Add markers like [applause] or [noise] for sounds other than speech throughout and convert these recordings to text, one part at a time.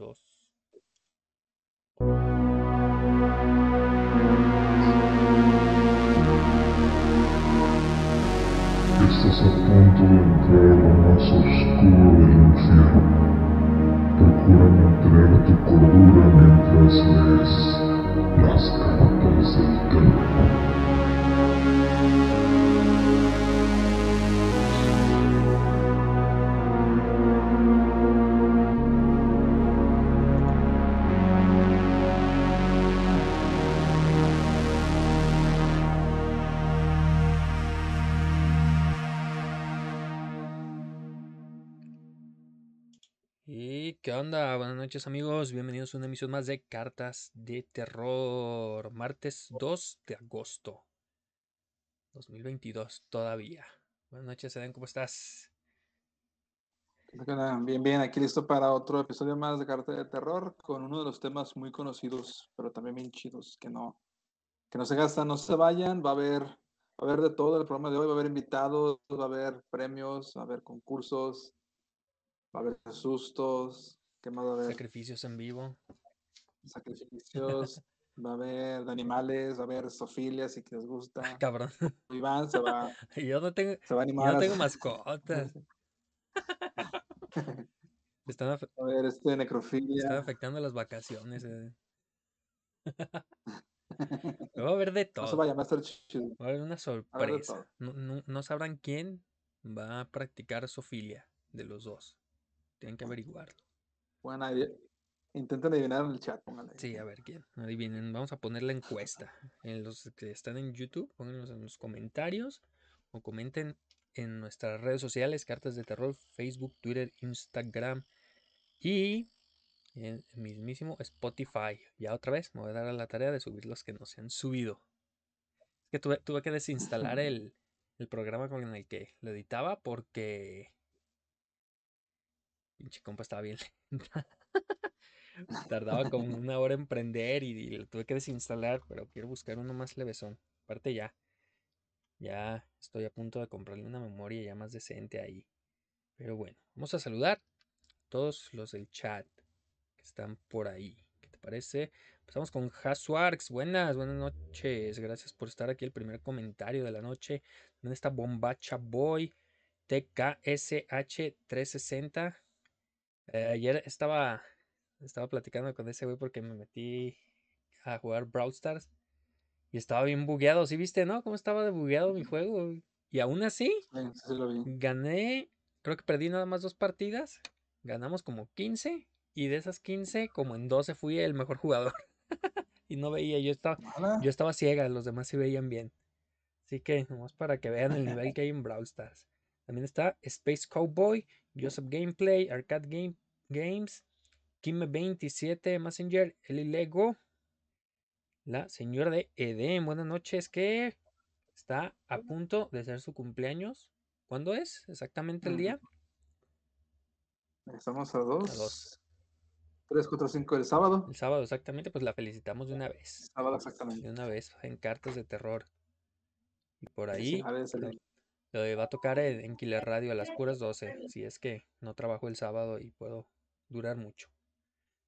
Estás a punto de entrar a lo más oscuro del infierno. Procura mantener tu cordura mientras lees las cartas del terror. Buenas noches amigos, bienvenidos a una emisión más de Cartas de Terror, martes 2 de agosto 2022 todavía. Buenas noches, Eden, ¿cómo estás? Bien, bien, aquí listo para otro episodio más de Cartas de Terror con uno de los temas muy conocidos, pero también bien chidos, que no, que no se gastan, no se vayan, va a haber, va a haber de todo el programa de hoy, va a haber invitados, va a haber premios, va a haber concursos, va a haber sustos, ¿qué más va a haber? Sacrificios en vivo. Sacrificios, [laughs] va a haber de animales, va a haber sofilia si que les gusta. Cabrón. [laughs] Iván se va, [laughs] Yo no tengo, se va a yo animar. no a- tengo mascotas. Están, a ver, este me están necrofilia. afectando las vacaciones. Eden. Va a haber de No se todo. vayan, va a estar chido. Va a haber una sorpresa. No, no- no sabrán quién va a practicar sofilia de los dos. Tienen que averiguarlo. Bueno, adi- intenten adivinar en el chat, pónganle. Sí, a ver quién. Adivinen, vamos a poner la encuesta. En los que están en YouTube, pónganlos en los comentarios o comenten en nuestras redes sociales, Cartas de Terror, Facebook, Twitter, Instagram y el mismísimo Spotify. Ya otra vez me voy a dar a la tarea de subir los que no se han subido. Es que tuve, tuve que desinstalar [laughs] el, el programa con el que lo editaba porque pinche compa estaba bien lenta. [laughs] Tardaba como una hora en prender y, y lo tuve que desinstalar, pero quiero buscar uno más levesón. Aparte ya, ya estoy a punto de comprarle una memoria ya más decente ahí. Pero bueno, vamos a saludar a todos los del chat que están por ahí. ¿Qué te parece? Empezamos con Haswarks. Buenas, buenas noches. Gracias por estar aquí. El primer comentario de la noche. ¿Dónde está Bombacha Boy? TKSH360. Eh, ayer estaba, estaba platicando con ese güey porque me metí a jugar Brawl Stars y estaba bien bugueado. ¿Sí viste, no? ¿Cómo estaba de bugueado mi juego? Y aún así, Sí, sí, sí lo vi. gané, creo que perdí nada más dos partidas. Ganamos como 15 y de esas 15, como en 12 fui el mejor jugador. [laughs] y no veía, yo estaba, yo estaba ciega, los demás sí veían bien. Así que, nomás para que vean el nivel que hay en Brawl Stars. También está Space Cowboy, Joseph Gameplay, Arcade Game, Games, Kime27, Messenger, Eli Lego, la señora de Eden. Buenas noches, que está a punto de ser su cumpleaños. ¿Cuándo es exactamente el día? Estamos a A dos. dos. 3, 4, 5 el sábado. El sábado exactamente, pues la felicitamos de una vez. Sábado exactamente. De una vez, en cartas de terror. Y por Sí, sí, ahí a ver, Lo de- va a tocar en, Killer Radio a las puras 12, si es que no trabajo el sábado y puedo durar mucho.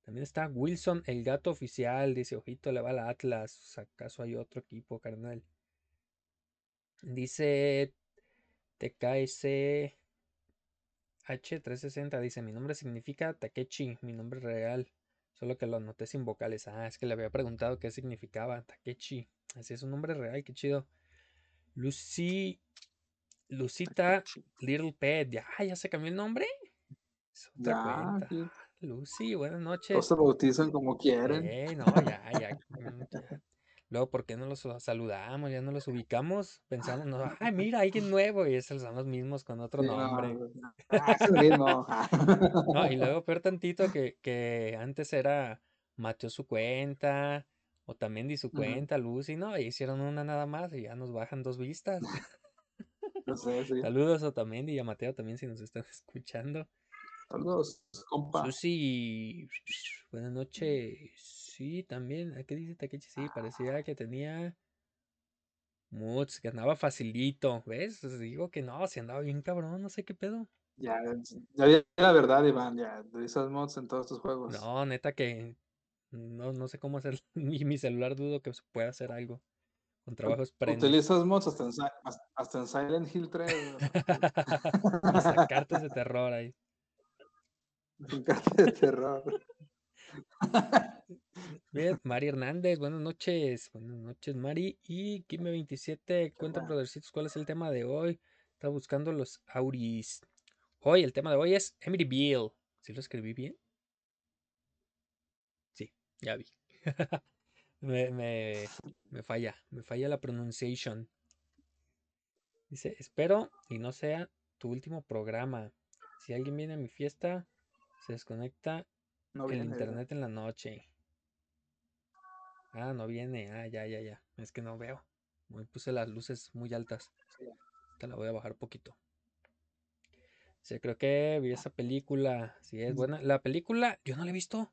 También está Wilson, el gato oficial, dice, ojito, le va a la Atlas, ¿acaso hay otro equipo, carnal? Dice TKS H360, dice, mi nombre significa Takechi, mi nombre real, solo que lo anoté sin vocales. Ah, es que le había preguntado qué significaba Takechi. Así es un nombre real, qué chido. Lucy Lucita Little Pet, ya, ya se cambió el nombre. Es otra Ya, cuenta. aquí Lucy, buenas noches. se bautizan como quieren. No, ya, ya, mm, ya. Luego, ¿por qué no los saludamos? Ya no los ubicamos. Pensamos, no, [laughs] ay, mira, alguien nuevo. Y esos son los mismos con otro Sí, no, nombre. ah. [laughs] No, y luego peor tantito que, que antes era Mateo su cuenta, o también di su cuenta, Lucy, ¿no? Y hicieron una nada más y ya nos bajan dos vistas. [laughs] No sé, sí. Saludos a Otamendi y a Mateo también si nos están [laughs] escuchando. Saludos, compa. Susi, buenas noches. Sí, también. ¿A qué dice Takechi? Sí, parecía que tenía que andaba facilito. ¿Ves? Digo que no, si andaba bien cabrón, no sé qué pedo. Ya, ya di la verdad, Iván, ya, utilizas mods en todos tus juegos. No, neta que no, no sé cómo hacer. [laughs] Mi, mi celular dudo que se pueda hacer algo. Con trabajos prende. Utilizas mods hasta en, Si- hasta- hasta en Silent Hill 3. y sa- cartas de terror ahí. Sin carta de terror. [laughs] Bien, Mari Hernández, buenas noches. Buenas noches, Mari. Y Kime27, cuenta, brothercitos, cuál es el tema de hoy. Está buscando los Auris. Hoy, el tema de hoy es Emityville. ¿Sí lo escribí bien? Sí, ya vi. [laughs] me, me, me falla, me falla la pronunciation. Dice, espero y no sea tu último programa. Si alguien viene a mi fiesta, se desconecta No el internet en la noche. Ah, no viene. Ah, ya, ya, ya. Es que no veo. Me puse las luces muy altas. Te la voy a bajar poquito. Sí, creo que vi esa película. Sí, es Mm. buena. La película, yo no la he visto.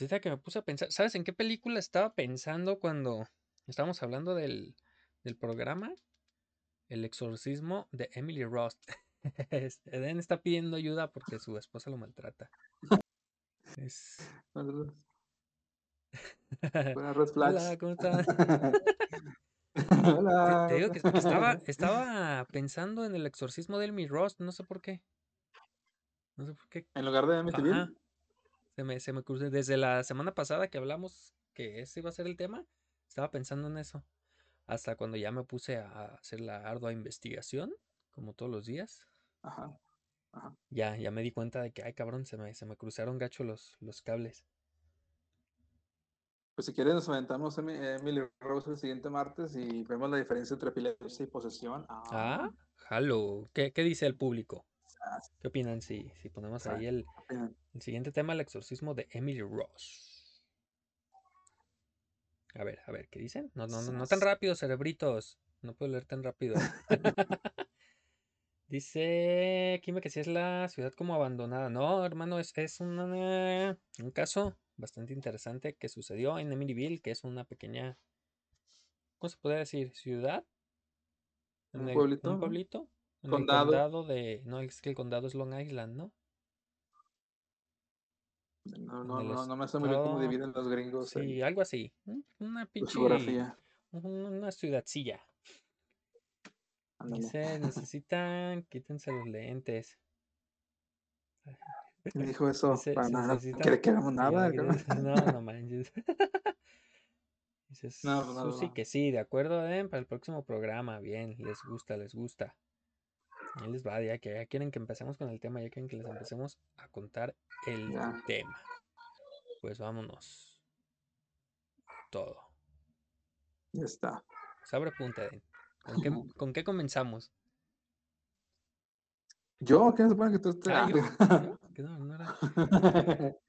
Ahorita que me puse a pensar. ¿Sabes en qué película estaba pensando cuando estábamos hablando del, del programa? El exorcismo de Emily Ross. [laughs] Este, Eden está pidiendo ayuda porque su esposa lo maltrata. Es... [laughs] [laughs] Hola, ¿cómo estás? Te, Hola. te digo que, estaba, estaba pensando en el exorcismo de Emily Ross, no sé por qué. No sé por qué. En lugar de Amityville. Ajá. Se me, se me. Desde la semana pasada que hablamos que ese iba a ser el tema, estaba pensando en eso. Hasta cuando ya me puse a hacer la ardua investigación, como todos los días, Ajá. ya, ya me di cuenta de que, ay cabrón, se me, se me cruzaron gacho los, los cables. Pues si quieres nos aventamos Emi- Emily Rose el siguiente martes y vemos la diferencia entre epilepsia y posesión. Ah, halo. ¿Qué, qué dice el público? Ah, ¿Qué opinan si, si ponemos Ah. ahí el. El siguiente tema, el exorcismo de Emily Ross? A ver, a ver, ¿qué dicen? No, no, no, no tan rápido, cerebritos. No puedo leer tan rápido. [laughs] Dice Kime que si es la ciudad como abandonada. No, hermano, es, es una- un caso bastante interesante que sucedió en Emilyville, que es una pequeña, ¿cómo se podría decir? ¿Ciudad? En Un el- pueblito, un pueblito. En Condado. el condado de. No, es que el condado es Long Island, ¿no? No, no, no, no me sé muy bien cómo dividen los gringos Sí, en algo así. un- Una pinche. Una ciudadcilla. Dice, necesitan, quítense los lentes. ¿Quién dijo eso? Dice, Para nada. Quiere que hagamos nada. [laughs] No, no manches. [laughs] Dice No, pues, no, Susi que sí, de acuerdo, Eden, para el próximo programa. Bien, les gusta, les gusta. Ahí les va, ya que ya quieren que empecemos con el tema, ya quieren que les empecemos a contar el Ya. tema. Pues vámonos. Todo. Ya está. Sabre punta, Eden. ¿Con qué, con qué comenzamos? ¿Yo? ¿Qué se supone que tú estés? Ah, yo, no, no era- [laughs]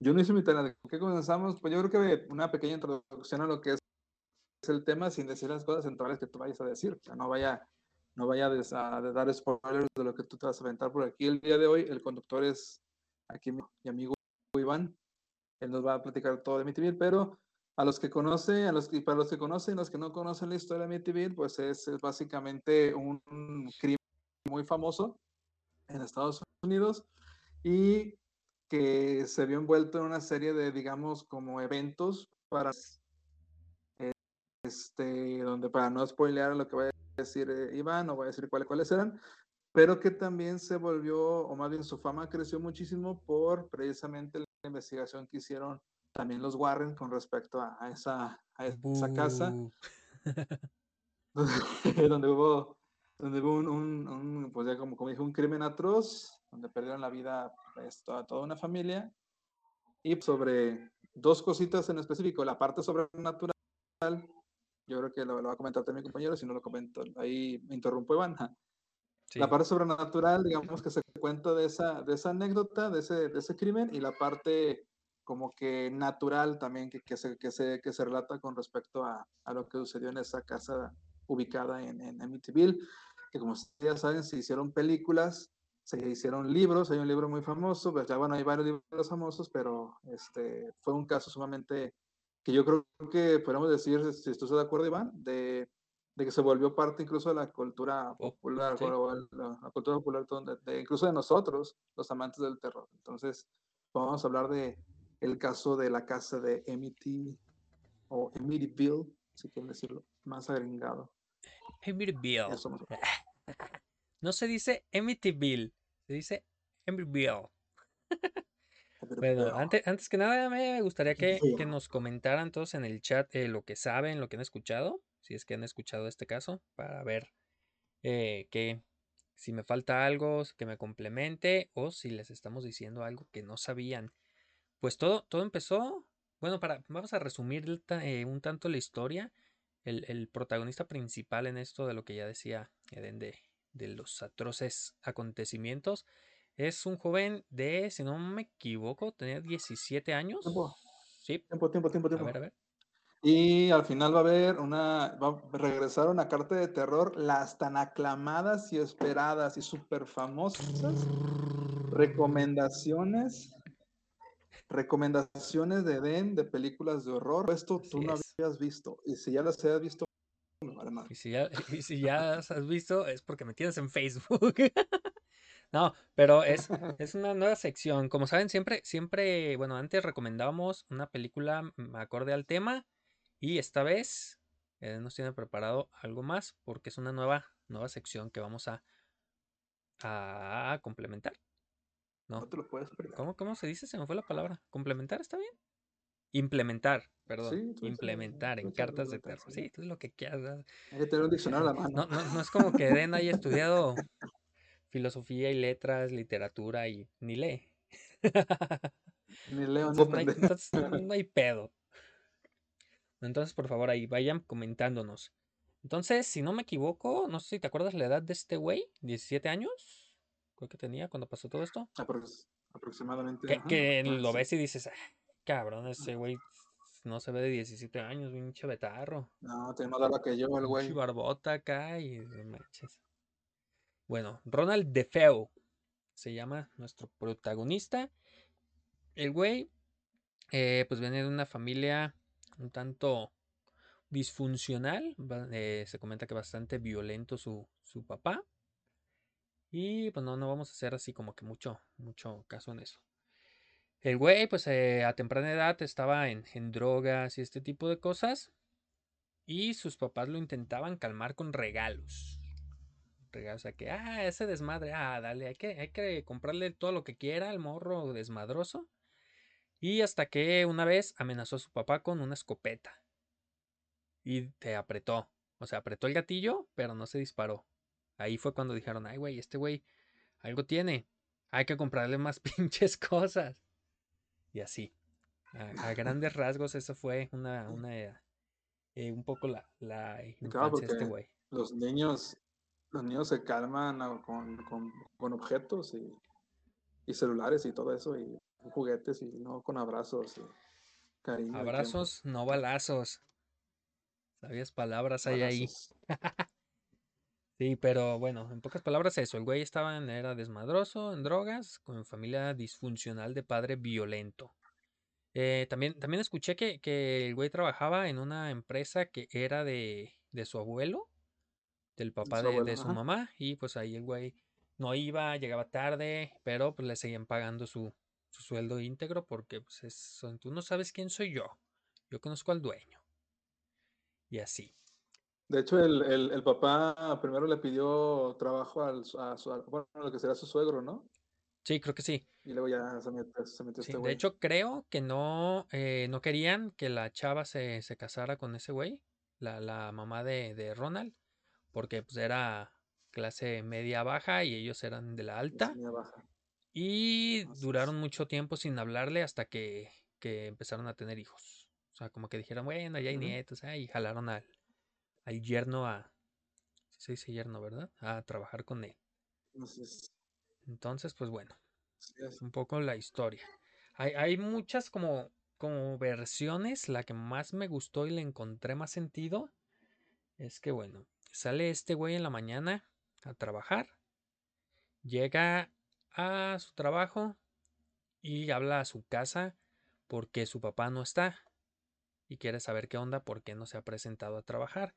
Yo no hice mi tarea. ¿De qué comenzamos? Pues yo creo que una pequeña introducción a lo que es el tema sin decir las cosas centrales que tú vayas a decir. O sea, no vaya, no vaya a, dar spoilers de lo que tú te vas a aventar por aquí. El día de hoy, el conductor es aquí mi, mi amigo Iván. Él nos va a platicar todo de Amityville, pero a los que conocen, a los que, para los que conocen, los que no conocen la historia de Amityville, pues es, es básicamente un crimen muy famoso en Estados Unidos y que se vio envuelto en una serie de, digamos, como eventos para, este, donde para no spoilear lo que va a decir eh, Iván, no voy a decir cuáles, cuáles eran, pero que también se volvió, o más bien su fama creció muchísimo por precisamente la investigación que hicieron también los Warren con respecto a, a esa, a esa casa Bu. [laughs] donde hubo, donde hubo un, un- un, pues ya como, como dije, un crimen atroz, donde perdieron la vida pues, toda, toda una familia. Y sobre dos cositas en específico, la parte sobrenatural, yo creo que lo, lo va a comentar también mi compañero, si no lo comento, ahí me interrumpo Iván. Sí. La parte sobrenatural, digamos que se cuenta de esa, de esa anécdota, de ese, de ese crimen, y la parte como que natural también que, que, se, que, se, que se relata con respecto a, a lo que sucedió en esa casa ubicada en, en Amityville, que como ustedes ya saben, se hicieron películas, se hicieron libros, hay un libro muy famoso, pues ya bueno, hay varios libros famosos, pero este, fue un caso sumamente, que yo creo que podemos decir, si tú estás de acuerdo, Iván, de de que se volvió parte incluso de la cultura Oh, popular, sí. la, la cultura popular donde- de- incluso de nosotros, los amantes del terror. Entonces, vamos a hablar de el caso de la casa de Emity o Emityville, si quieren decirlo, más agringado. Más- [laughs] No se dice Amityville, se dice Amityville. [laughs] Bueno, antes, antes que nada me gustaría que, nos comentaran todos en el chat eh, lo que saben, lo que han escuchado, si es que han escuchado este caso, para ver eh, que si me falta algo que me complemente o si les estamos diciendo algo que no sabían. Pues todo, todo empezó, bueno, para, vamos a resumir eh, un tanto la historia. El, el protagonista principal en esto de lo que ya decía Eden de, de los atroces acontecimientos es un joven de, si no me equivoco, tenía 17 años. Tiempo. Sí, Tiempo, tiempo, tiempo, a tiempo. ver, a ver. Y al final va a haber una, va a regresar una carta de terror, las tan aclamadas y esperadas y súper famosas recomendaciones, recomendaciones de Den de películas de horror. Esto tú Así no es. habías visto. Y si ya las habías visto, no vale madre. Y si ya, [laughs] y si ya las has visto es porque me tienes en Facebook. [laughs] No, pero es, [laughs] es una nueva sección. Como saben, siempre, siempre, bueno, antes recomendábamos una película mm, acorde al tema. Y esta vez eh, nos tiene preparado algo más porque es una nueva, nueva sección que vamos a, a complementar. No No, te lo puedes perder. ¿cómo, cómo se dice? Se me fue la palabra. ¿Complementar está bien? Implementar, perdón. Sí, implementar en cartas de terror. sí. Tú lo que quieras. Hay que tener un diccionario a la mano. No, no, no es como que Den haya estudiado [laughs] filosofía y letras, literatura y ni lee. Ni leo Entonces no hay, entonces no- no hay pedo. Entonces, por favor, ahí vayan comentándonos. Entonces, si no me equivoco, no sé si te acuerdas la edad de este güey, 17 años, creo que tenía cuando pasó todo esto. Aprox- aproximadamente. Que, ajá, que lo ves y dices, "Ah, cabrón, ese güey no se ve de 17 años, pinche betarro. No, tiene más barba que yo, el güey. Pinche barbota acá y no manches. Bueno, Ronald DeFeo se llama nuestro protagonista. El güey, eh, pues viene de una familia un tanto disfuncional. eh, se comenta que bastante violento su, su papá. Y pues no, no vamos a hacer así como que mucho, mucho caso en eso. El güey, pues eh, a temprana edad estaba en, en drogas y este tipo de cosas. Y sus papás lo intentaban calmar con regalos. O sea que, ah, ese desmadre, ah, dale, hay que, hay que comprarle todo lo que quiera al morro desmadroso. Y hasta que una vez amenazó a su papá con una escopeta. Y te apretó. O sea, apretó el gatillo, pero no se disparó. Ahí fue cuando dijeron, ay, güey, este güey algo tiene. Hay que comprarle más [laughs] pinches cosas. Y así. A, a grandes rasgos, eso fue una, una eh, un poco la, la claro, infancia de este güey. los niños, los niños se calman ah, con, con, con objetos y, y celulares y todo eso, y juguetes y no con abrazos y cariño. y. Abrazos, no balazos. Sabias palabras hay ahí. [laughs] Sí, pero bueno, en pocas palabras eso, el güey estaba en, era desmadroso, en drogas, con familia disfuncional de padre violento. Eh, también, también escuché que, que el güey trabajaba en una empresa que era de, de su abuelo, del papá su de, abuelo, de su ajá. mamá, y pues ahí el güey no iba, llegaba tarde, pero pues le seguían pagando su, su sueldo íntegro porque pues es, tú no sabes quién soy yo, yo conozco al dueño. Y así. De hecho, el, el, el papá primero le pidió trabajo al, su- a su, bueno, lo que será su suegro, ¿no? Sí, creo que sí. Y luego ya se metió, se metió Sí, este de güey. hecho, creo que no, eh, no querían que la chava se, se casara con ese güey, la, la mamá de, de Ronald, porque pues era clase media baja y ellos eran de la alta. Y duraron mucho tiempo sin hablarle hasta que, que empezaron a tener hijos. O sea, como que dijeron, bueno, ya hay Ujú. nietos, ah, y jalaron al, al yerno a, sí se dice yerno, ¿verdad? A trabajar con él. Entonces, pues bueno. es un poco la historia. Hay, hay muchas como, como versiones. La que más me gustó y le encontré más sentido es que, bueno, sale este güey en la mañana a trabajar, llega a su trabajo y habla a su casa porque su papá no está y quiere saber qué onda, por qué no se ha presentado a trabajar.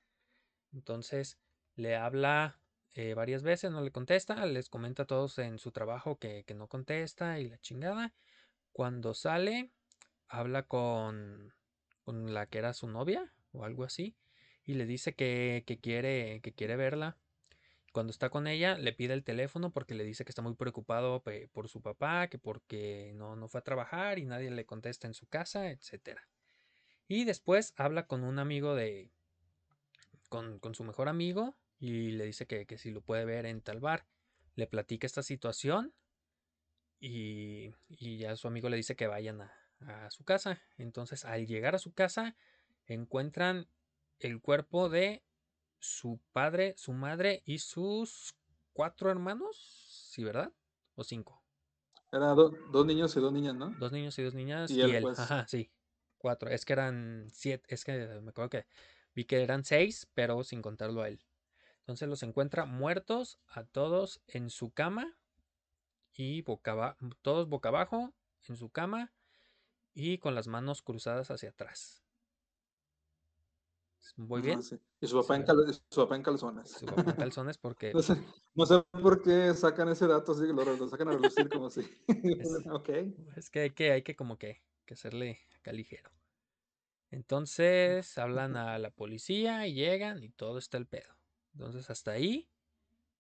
Entonces le habla eh, varias veces, no le contesta, les comenta a todos en su trabajo que, que no contesta y la chingada. Cuando sale, habla con, con la que era su novia o algo así y le dice que, que quiere, que quiere verla. Cuando está con ella, le pide el teléfono porque le dice que está muy preocupado por su papá, que porque no, no fue a trabajar y nadie le contesta en su casa, etc. Y después habla con un amigo de. con, con su mejor amigo y le dice que, que si lo puede ver en tal bar. Le platica esta situación y, y ya su amigo le dice que vayan a, a su casa. Entonces, al llegar a su casa, encuentran el cuerpo de su padre, su madre y sus cuatro hermanos, ¿sí, verdad? ¿O cinco? Era do- dos niños y dos niñas, ¿no? Dos niños y dos niñas Y y él, él. pues. Ajá, sí. Cuatro. Es que eran siete. Es que me acuerdo que vi que eran seis, pero sin contarlo a él. Entonces los encuentra muertos a todos en su cama y boca todos boca abajo en su cama y con las manos cruzadas hacia atrás. ¿Voy Ajá, bien? sí. Y su papá, Sí, en, ¿verdad? cal- su papá en calzones. Su papá en calzones porque [laughs] No sé, no sé por qué sacan ese dato, así, lo, lo sacan a relucir como si. [laughs] Es- [laughs] ok. es que hay que, hay que como que, que hacerle acá ligero. Entonces hablan a la policía y llegan y todo está el pedo. Entonces hasta ahí,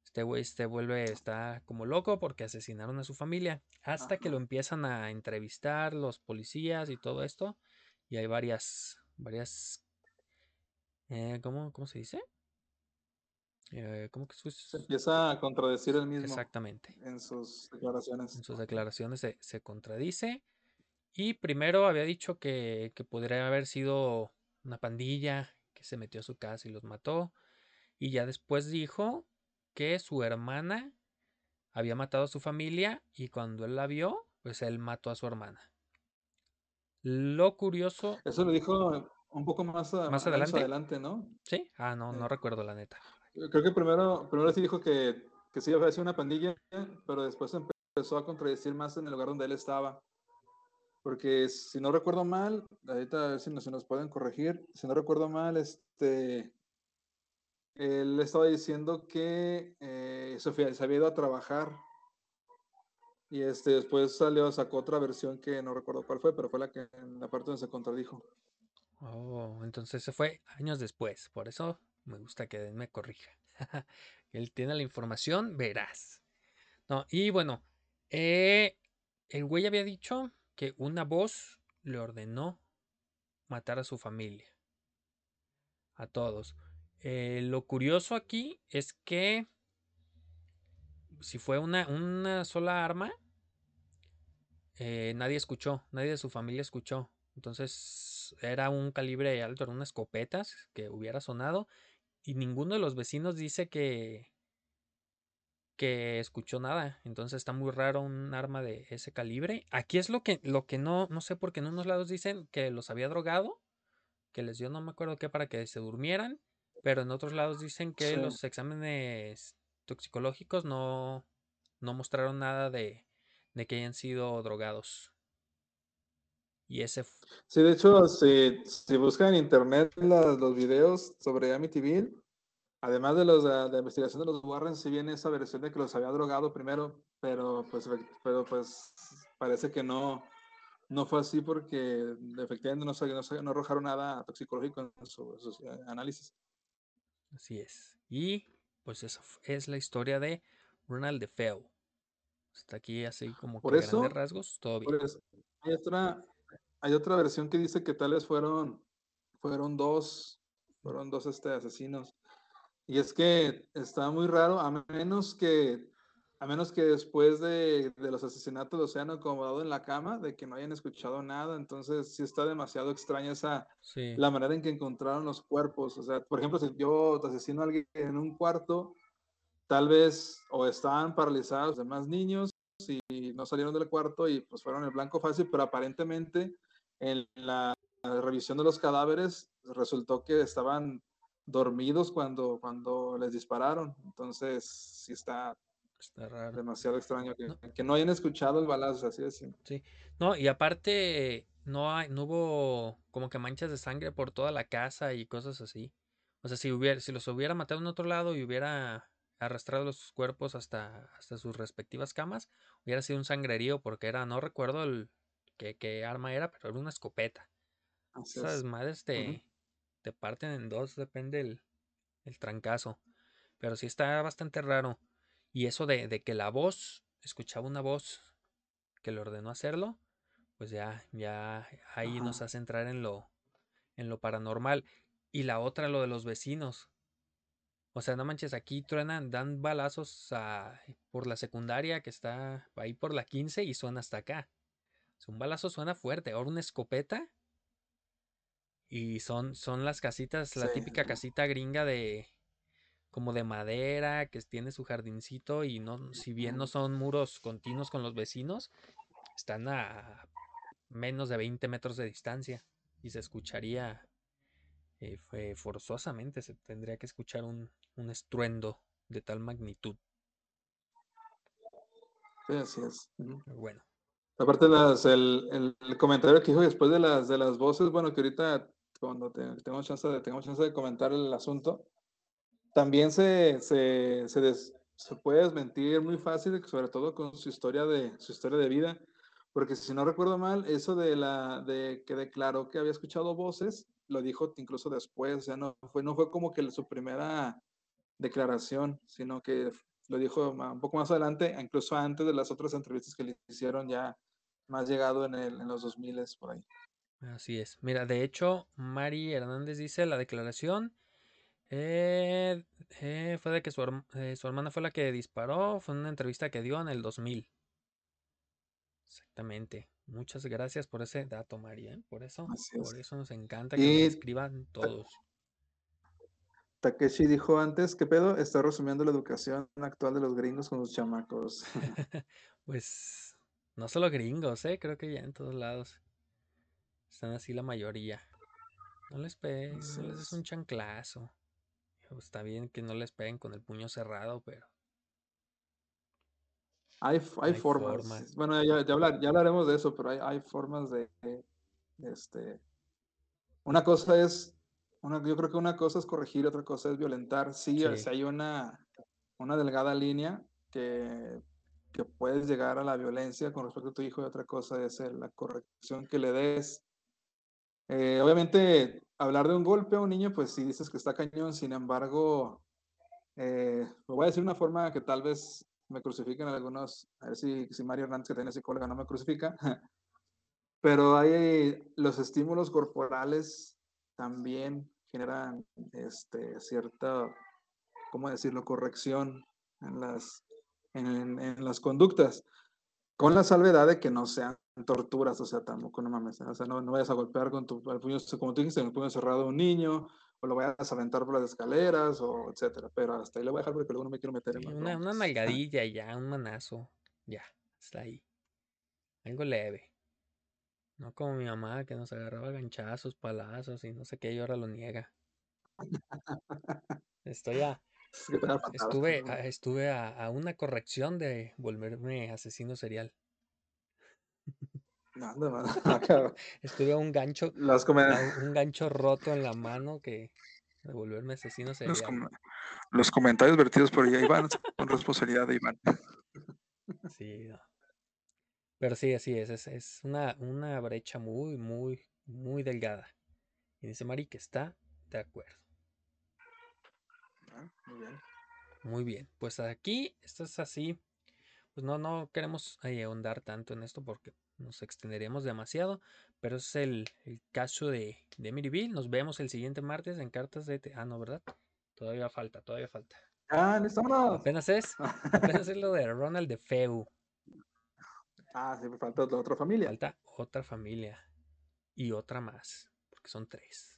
este güey este vuelve, está como loco porque asesinaron a su familia. Hasta que lo empiezan a entrevistar los policías y todo esto. Y hay varias, varias, eh, ¿cómo, cómo se dice? Eh, ¿cómo que Se sus- empieza a contradecir el mismo Exactamente. en sus declaraciones. En sus declaraciones se, se contradice. Y primero había dicho que, que podría haber sido una pandilla que se metió a su casa y los mató. Y ya después dijo que su hermana había matado a su familia y cuando él la vio, pues él mató a su hermana. Lo curioso, Eso lo dijo un poco más, a- Más adelante. adelante, ¿no? ¿sí? Ah, no, no Eh. recuerdo la neta. Creo que primero, primero sí dijo que, que sí había sido una pandilla, pero después empezó a contradecir más en el lugar donde él estaba. Porque si no recuerdo mal, ahorita a ver si nos, si nos pueden corregir, si no recuerdo mal, este, él estaba diciendo que eh, fue- se había ido a trabajar y este, después salió, sacó otra versión que no recuerdo cuál fue, pero fue la que en la parte donde se contradijo. Oh, entonces se fue años después. Por eso me gusta que me corrija. [laughs] Él tiene la información, verás. No, y bueno, eh, el güey había dicho que una voz le ordenó matar a su familia. A todos. Eh, lo curioso aquí es que si fue una, sola arma, eh, nadie escuchó, nadie de su familia escuchó. Entonces era un calibre alto, eran unas escopetas que hubiera sonado y ninguno de los vecinos dice que que escuchó nada. Entonces está muy raro un arma de ese calibre. Aquí es lo que lo que no no sé porque en unos lados dicen que los había drogado, que les dio no me acuerdo qué para que se durmieran, pero en otros lados dicen que Sí. los exámenes toxicológicos no no mostraron nada de de que hayan sido drogados. Y ese Sí, de hecho, si, si buscan en internet la- los videos sobre Amityville, además de los de la investigación de los Warren, sí viene esa versión de que los había drogado primero, pero pues, pero pues parece que no, no fue así porque efectivamente no, no, no arrojaron nada toxicológico en su- sus eh, análisis. así es. Y pues esa es la historia de Ronald DeFeo. Hasta aquí así como Por que eso- grandes rasgos, todo bien. Por eso, hay otra, hay otra versión que dice que tal vez fueron, fueron dos, fueron dos este, asesinos. Y es que está muy raro, a menos que, a menos que después de, de los asesinatos los hayan acomodado en la cama, de que no hayan escuchado nada, entonces sí está demasiado extraña esa, Sí. la manera en que encontraron los cuerpos. O sea, por ejemplo, si yo asesino a alguien en un cuarto, tal vez o estaban paralizados los demás niños y no salieron del cuarto y pues fueron el blanco fácil, pero aparentemente en la revisión de los cadáveres resultó que estaban dormidos cuando, cuando les dispararon. Entonces, sí está Está raro. demasiado extraño que No. que no hayan escuchado el balazo, así es. No, y aparte no hay, no hubo como que manchas de sangre por toda la casa y cosas así. O sea, si, hubiera, si los hubiera matado en otro lado y hubiera arrastrado los cuerpos hasta, hasta sus respectivas camas, hubiera sido un sangrerío porque era, no recuerdo el, qué, qué arma era, pero era una escopeta. Así Esas es. madres te, te parten en dos, depende el, el trancazo. Pero sí está bastante raro. Y eso de, de que la voz, escuchaba una voz que le ordenó hacerlo, pues ya, ya ahí nos hace entrar en lo, en lo paranormal. Y la otra, lo de los vecinos. O sea, no manches, aquí truenan, dan balazos a- por la secundaria que está ahí por la 15 y suena hasta acá. Un balazo suena fuerte. Ahora una escopeta y son, son las casitas, la Sí. típica casita gringa de como de madera, que tiene su jardincito y no, si bien no son muros continuos con los vecinos, están a menos de 20 metros de distancia y se escucharía eh, fue- forzosamente, se tendría que escuchar un, un estruendo de tal magnitud. Sí, así es. Bueno, Aparte, las, el, el- comentario que dijo después de las, de las voces, bueno, que ahorita cuando te- tengamos, chance de, tengamos chance de comentar el asunto, también se, se, se, des- se puede desmentir muy fácil, sobre todo con su historia de, su historia de vida, porque si no recuerdo mal, eso de, la, de que declaró que había escuchado voces, lo dijo incluso después, o sea, no fue, no fue como que su primera declaración, sino que lo dijo un poco más adelante, incluso antes de las otras entrevistas que le hicieron ya más llegado en, el, en los 2000 por ahí. así es. Mira, de hecho, Mari Hernández dice la declaración eh, eh, fue de que su, eh, su hermana fue la que disparó, fue una entrevista que dio en el 2000. Exactamente. Muchas gracias por ese dato, Mari, ¿eh? Por eso, es. por eso nos encanta que nos Y escriban todos. Takeshi dijo antes, ¿qué pedo? Está resumiendo la educación actual de los gringos con sus chamacos. [laughs] Pues no solo gringos, ¿eh? Creo que ya en todos lados están así la mayoría. No les peguen, Así no les es. un chanclazo. Está bien que no les peguen con el puño cerrado, pero Hay, hay hay formas. formas. Bueno, ya, ya, hablar- ya hablaremos de eso, pero hay, hay formas de, de- este, una cosa es, una, yo creo que una cosa es corregir, otra cosa es violentar. Sí, Sí, sí hay una, una delgada línea que, que puedes llegar a la violencia con respecto a tu hijo y otra cosa es el- la corrección que le des. Eh, obviamente, hablar de un golpe a un niño, pues si dices que está cañón, sin embargo, eh, lo voy a decir de una forma que tal vez me crucifiquen algunos, a ver si, si Mario Hernández, que tiene psicóloga, no me crucifica, [laughs] pero hay los estímulos corporales también generan este, cierta, ¿cómo decirlo?, corrección en las, en, en- las conductas, con la salvedad de que no sean torturas, o sea, tampoco no mames, o sea, no, no vayas a golpear con tu el puño, como tú dijiste, con el puño cerrado a un niño, o lo vayas a aventar por las escaleras, o etcétera, pero hasta ahí lo voy a dejar porque luego no me quiero meter en sí, más una, una broncas. nalgadilla ya, un manazo. Ya, está ahí. Algo leve. No como mi mamá que nos agarraba ganchazos, palazos y no sé qué, y ahora lo niega. [laughs] Estoy a, Estuve, a, estuve a, a una corrección de volverme asesino serial. No, [laughs] Estuve a un gancho, a un gancho roto en la mano que de volverme asesino los, serial. com- los comentarios vertidos por ella, Iván, son responsabilidad de Iván. Sí. Pero sí, así es, es, es una, una brecha muy, muy, muy delgada. Y dice Mari que está de acuerdo. Muy bien. Muy bien, pues aquí esto es así. Pues no, no queremos eh, ahondar tanto en esto porque nos extenderíamos demasiado. Pero es el, el caso de, de. Nos vemos el siguiente martes en Cartas de... Te- Ah, no, ¿verdad? Todavía falta, todavía falta. Ah, listo, vámonos. Apenas es, apenas es lo de Ronald de Feu. Ah, me falta otra familia. Falta otra familia y otra más, porque son tres.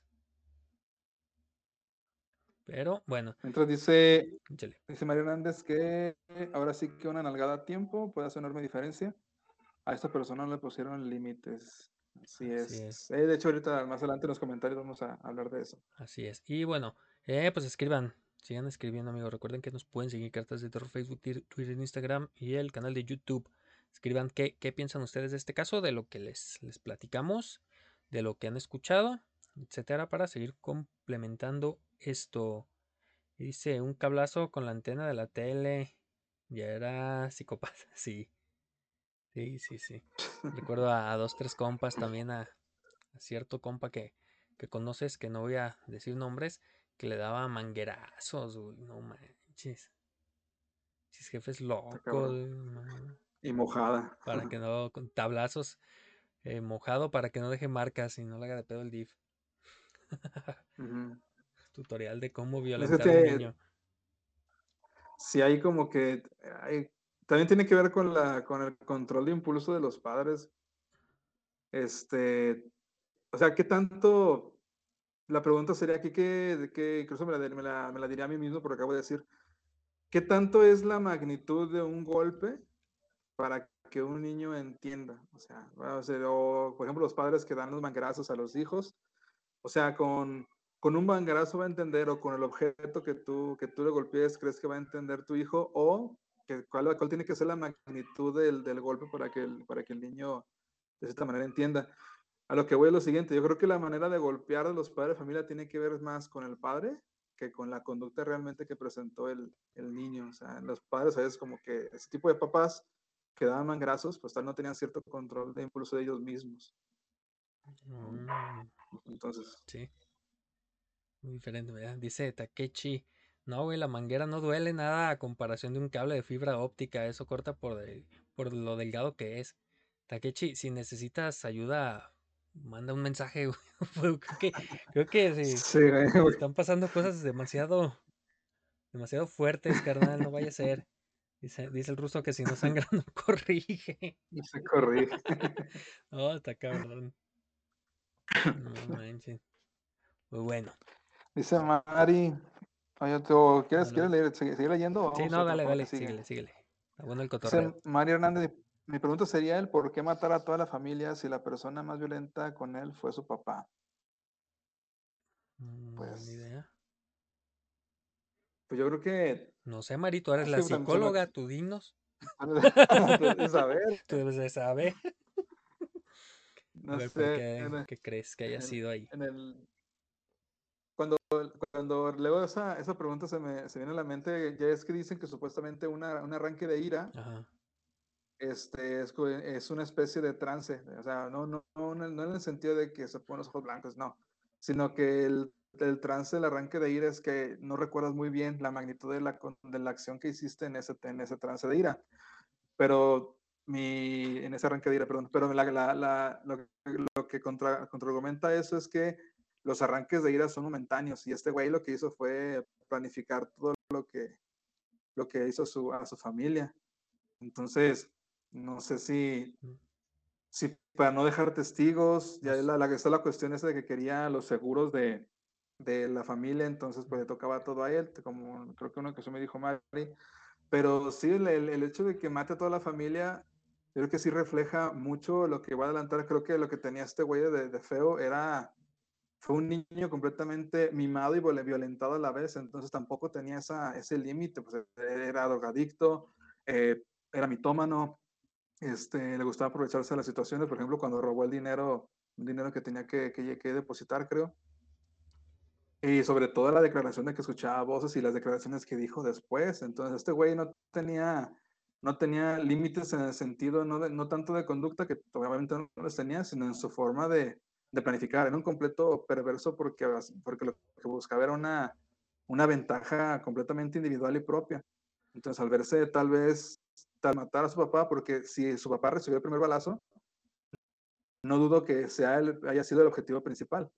Pero bueno, Mientras dice, échale. dice María Hernández que ahora sí que una nalgada a tiempo puede hacer enorme diferencia. A esta persona no le pusieron límites. Así es. Así es. Eh, de hecho, ahorita más adelante en los comentarios vamos a hablar de eso. Así es. Y bueno, eh, pues escriban, sigan escribiendo, amigos. Recuerden que nos pueden seguir cartas de terror, Facebook, Twitter, Instagram y el canal de YouTube. Escriban qué, qué piensan ustedes de este caso, de lo que les, les platicamos, de lo que han escuchado, etcétera, para seguir complementando esto. Dice, un cablazo con la antena de la tele. Ya era psicópata, [laughs] sí. Sí, sí, sí. [laughs] Recuerdo a, a dos, tres compas también, a, a cierto compa que, que conoces, que no voy a decir nombres, que le daba manguerazos, güey. No manches. Chis jefes locos, Y mojada. Para que no, con tablazos eh, mojado para que no deje marcas y no le haga de pedo el div. Tutorial de cómo Es que violentar a un niño. sí hay como que hay- también tiene que ver con la con el control de impulso de los padres. Este, o sea, ¿qué tanto? La pregunta sería aquí que, que incluso me la, me la- me la diría a mí mismo porque acabo de decir, ¿qué tanto es la magnitud de un golpe para que un niño entienda? O sea, o sea, o, por ejemplo, los padres que dan los manguerazos a los hijos, o sea, con, con un manguerazo va a entender o con el objeto que tú, que tú le golpees, crees que va a entender tu hijo o que, cuál, cuál tiene que ser la magnitud del, del golpe para que, el, para que el niño de cierta manera entienda. A lo que voy es lo siguiente, yo creo que la manera de golpear a los padres de familia tiene que ver más con el padre que con la conducta realmente que presentó el, el niño. O sea, los padres a veces como que ese tipo de papás que daban manguerazos, pues tal no tenían cierto control de impulso de ellos mismos. Mm, Entonces, sí. Muy diferente, ¿verdad? Dice Takechi. No, güey, la manguera no duele nada a comparación de un cable de fibra óptica. Eso corta por, de- por lo delgado que es. Takechi, si necesitas ayuda, manda un mensaje. [laughs] güey. Creo que, creo que sí, sí, están pasando cosas demasiado, demasiado fuertes, carnal. No vaya a ser. Dice, dice el ruso que si no sangra [laughs] no corrige. se corrige. [laughs] Oh, está cabrón. No manches. Muy bueno. Dice Mari, oye, ¿tú ¿quieres. ¿quieres leer, seguir, leyendo? Sí, no, dale, dale, síguele, síguele. Bueno el Dice cotorreo. Mari Hernández, mi pregunta sería el por qué matar a toda la familia si la persona más violenta con él fue su papá. Mm, pues, ni idea. Pues yo creo que No sé, Mari, tú eres Es [laughs] la me- psicóloga, tú dignos. [laughs] de saber, [laughs] Tú debes de saber. no a ver, ¿por sé, qué, el- qué crees que haya sido ahí? en el cuando leo esa, esa pregunta se me se viene a la mente, ya es que dicen que supuestamente una, un arranque de ira Ajá. este, es, es una especie de trance, o sea, no, no, no, en el- no en el sentido de que se ponen los ojos blancos, no, sino que el, el trance, el arranque de ira es que no recuerdas muy bien la magnitud de la, de la acción que hiciste en ese, en ese trance de ira, pero mi, en ese arranque de ira, perdón, pero la, la, la- lo, lo que contra, contraargumenta eso es que los arranques de ira son momentáneos y este güey lo que hizo fue planificar todo lo que, lo que hizo su, a su familia. Entonces, no sé si, Mm. si para no dejar testigos, ya Pues- la, la, está la cuestión esa de que quería los seguros de, de la familia, entonces pues le tocaba todo a él, como creo que una ocasión me dijo Mari, pero sí, el, el- hecho de que mate a toda la familia, creo que sí refleja mucho lo que va a adelantar, creo que lo que tenía este güey de, de feo era, fue un niño completamente mimado y viol- violentado a la vez, entonces tampoco tenía esa, ese límite, pues era drogadicto, eh, era mitómano, este, le gustaba aprovecharse de las situaciones, por ejemplo, cuando robó el dinero, un dinero que tenía que, que, que depositar, creo. Y sobre todo la declaración de que escuchaba voces y las declaraciones que dijo después. Entonces, este güey no tenía, no tenía límites en el sentido, no, de- no tanto de conducta, que obviamente no los tenía, sino en su forma de, de planificar. Era un completo perverso porque, porque lo que buscaba era una, una ventaja completamente individual y propia. Entonces, al verse tal vez tal matar a su papá, porque si su papá recibió el primer balazo, no dudo que sea el, haya sido el objetivo principal.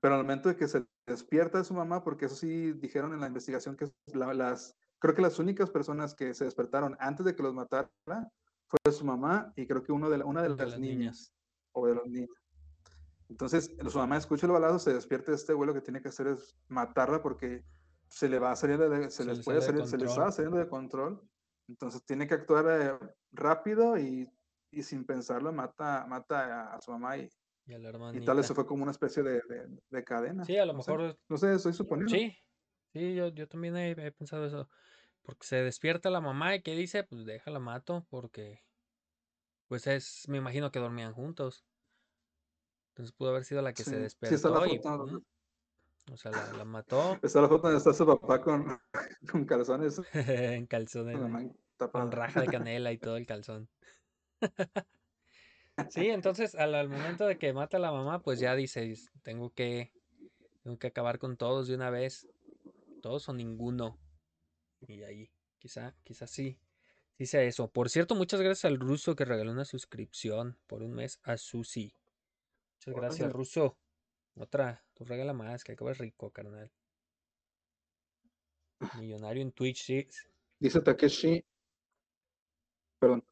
Pero al momento de que se despierta de su mamá, porque eso sí dijeron en la investigación que la, las, creo que las únicas personas que se despertaron antes de que los matara fue su mamá y creo que uno de la, una de, De las, las niñas, niñas. o de los niños. Entonces, su mamá escucha el balazo, se despierta este güey, lo que tiene que hacer es matarla porque se le va a salir de, se, Se les le puede salir, se les control. estaba saliendo de control. Entonces tiene que actuar eh, rápido y, y sin pensarlo mata, mata a, a su mamá y, Y a la y tal vez se fue como una especie de, de, de cadena. Sí, a lo no sé. mejor No sé, estoy suponiendo. Sí, sí, yo, yo también he, he pensado eso. Porque se despierta la mamá y ¿qué dice? Pues déjala mato porque pues es, me imagino que dormían juntos. Entonces pudo haber sido la que se Sí, sí está la despertó y foto, ¡pum! O sea, la, la mató Está la foto donde está su papá con, [laughs] con calzones, [laughs] en calzones, con ¿no? con raja de canela y todo el calzón. [laughs] Sí, entonces al, al momento de que mata a la mamá, pues ya dices, tengo que, tengo que acabar con todos de una vez, todos o ninguno. Y ahí, quizá, quizá sí, sea eso. Por cierto, muchas gracias al ruso que regaló una suscripción por un mes a Susi. Muchas gracias, ruso. Otra, tú regala más, que acabas rico, carnal. Millonario en Twitch, sí. Dice Takeshi, perdón.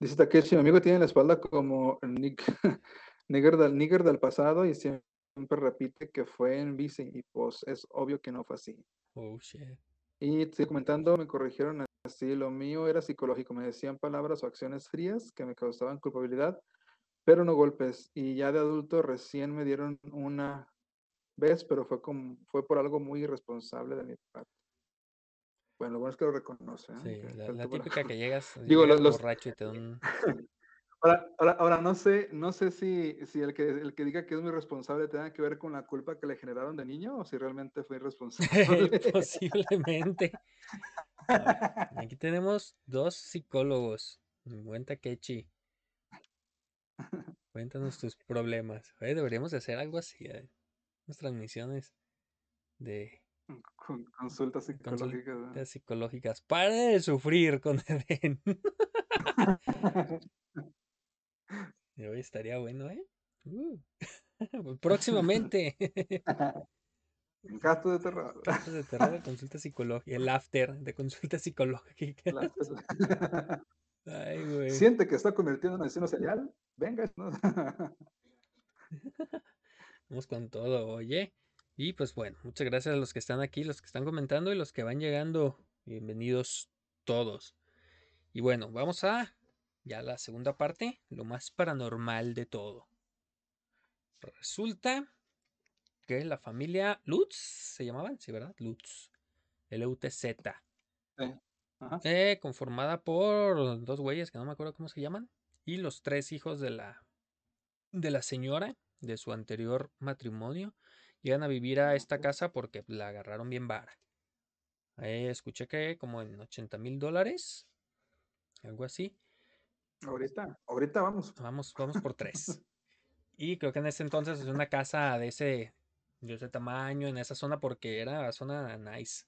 Dice Takeshi, mi amigo tiene la espalda como el Nick, [laughs] nigger, del, nigger del pasado y siempre repite que fue en bici y pues es obvio que no fue así. Oh, shit. Y estoy comentando, me corrigieron así, lo mío era psicológico, me decían palabras o acciones frías que me causaban culpabilidad, pero no golpes. Y ya de adulto recién me dieron una vez, pero fue como, fue por algo muy irresponsable de mi parte. Bueno, lo bueno es que lo reconoce. ¿eh? Sí, la, típica [laughs] que llegas, Digo, llegas los- borracho y te da un... [laughs] Ahora, ahora, ahora no sé, no sé si, si el, que, el que diga que es muy responsable tenga que ver con la culpa que le generaron de niño o si realmente fue irresponsable. [laughs] Posiblemente. Ver, Aquí tenemos dos psicólogos. Buen Takechi. Cuéntanos tus problemas. Oye, deberíamos de hacer algo así. ¿eh? Unas transmisiones de Con consultas psicológicas. consultas psicológicas. Para de sufrir con [laughs] Eden. [laughs] Hoy estaría bueno, ¿eh? Uh. [laughs] Próximamente. Gato de terror. Casos de terror de consulta psicológica. El after de consulta psicológica. Las- Ay, güey. Siente que está convirtiendo en asesino serial. Venga. ¿no? [laughs] Vamos con todo, oye. Y pues bueno, muchas gracias a los que están aquí, los que están comentando y los que van llegando. Bienvenidos todos. Y bueno, vamos a ya la segunda parte, lo más paranormal de todo. Resulta que la familia Lutz, ¿se llamaban? Sí, ¿verdad? Lutz. L-U-T-Z. Ajá. Eh, conformada por dos güeyes que no me acuerdo cómo se llaman. Y los tres hijos de la, de la señora de su anterior matrimonio. Llegan a vivir a esta Ok. casa porque la agarraron bien vara. Eh, escuché que como en 80 mil dólares. Algo así. Ahorita, ahorita vamos. Vamos, vamos por tres. [laughs] Y creo que en ese entonces es una casa de ese, de ese tamaño, en esa zona, porque era zona nice.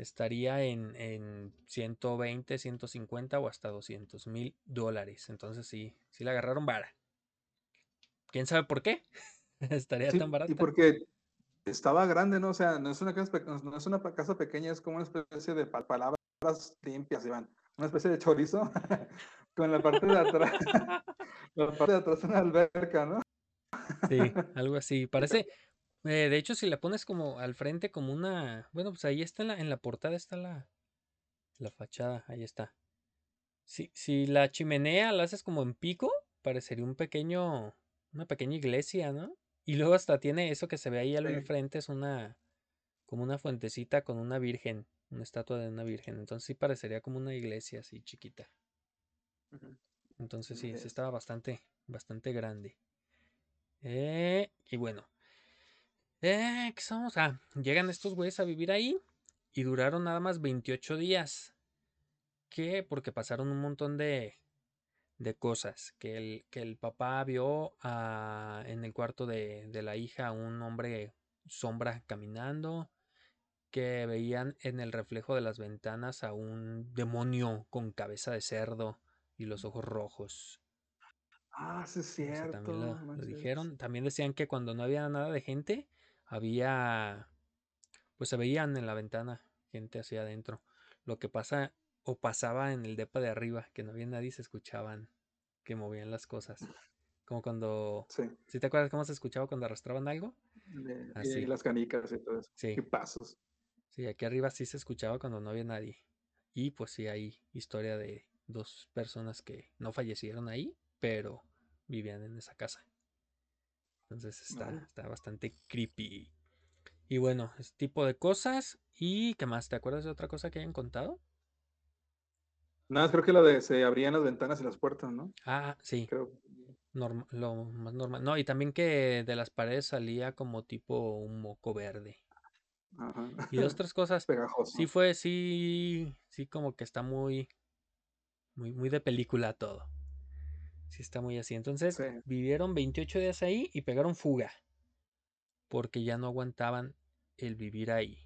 Estaría en, en 120, 150 o hasta 200 mil dólares. Entonces sí, sí la agarraron vara. ¿Quién sabe por qué? [laughs] Estaría Sí, tan barata. y porque estaba grande, ¿no? O sea, no es una casa, no es una casa pequeña, es como una especie de pa- palabras limpias, Iván. Una especie de chorizo [laughs] con la parte de atrás, [laughs] la parte de atrás una alberca, ¿no? Sí, algo así. Parece, eh, de hecho, si la pones como al frente como una, bueno, pues ahí está en la, en la portada está la, la fachada, ahí está. Si, si la chimenea la haces como en pico, parecería un pequeño, una pequeña iglesia, ¿no? Y luego hasta tiene eso que se ve ahí al Sí. frente, es una, como una fuentecita con una virgen, una estatua de una virgen. Entonces sí parecería como una iglesia así chiquita. Entonces sí, estaba bastante, bastante grande. Eh, y bueno. Eh, ¿qué estamos? Ah, llegan estos güeyes a vivir ahí y duraron nada más 28 días. ¿Qué? Porque pasaron un montón de, de cosas. Que el, que el papá vio a- en el cuarto de, de la hija a un hombre sombra caminando. Que veían en el reflejo de las ventanas a un demonio con cabeza de cerdo y los ojos rojos. Ah, sí es O sea, cierto. también lo, dijeron. También decían que cuando no había nada de gente, había, pues se veían en la ventana gente hacia adentro. Lo que pasa o pasaba en el depa de arriba, que no había nadie se escuchaban que movían las cosas. Como cuando, Sí. ¿sí te acuerdas cómo se escuchaba cuando arrastraban algo? de- Así. y las canicas y todo eso. Sí. Y pasos. Sí, aquí arriba sí se escuchaba cuando no había nadie. Y pues sí hay historia de dos personas que no fallecieron ahí, pero vivían en esa casa. Entonces está, está bastante creepy. Y bueno, ese tipo de cosas. ¿Y qué más? ¿Te acuerdas de otra cosa que hayan contado? Nada, creo que la de se abrían las ventanas y las puertas, ¿no? Ah, sí. Creo. lo más normal. No, y también que de las paredes salía como tipo un moco verde. Ajá. Y dos, tres cosas. Pegajoso. Sí fue, sí, sí como que está muy, muy, muy de película todo. Sí está muy así. Entonces Sí. vivieron 28 días ahí y pegaron fuga. Porque ya no aguantaban el vivir ahí.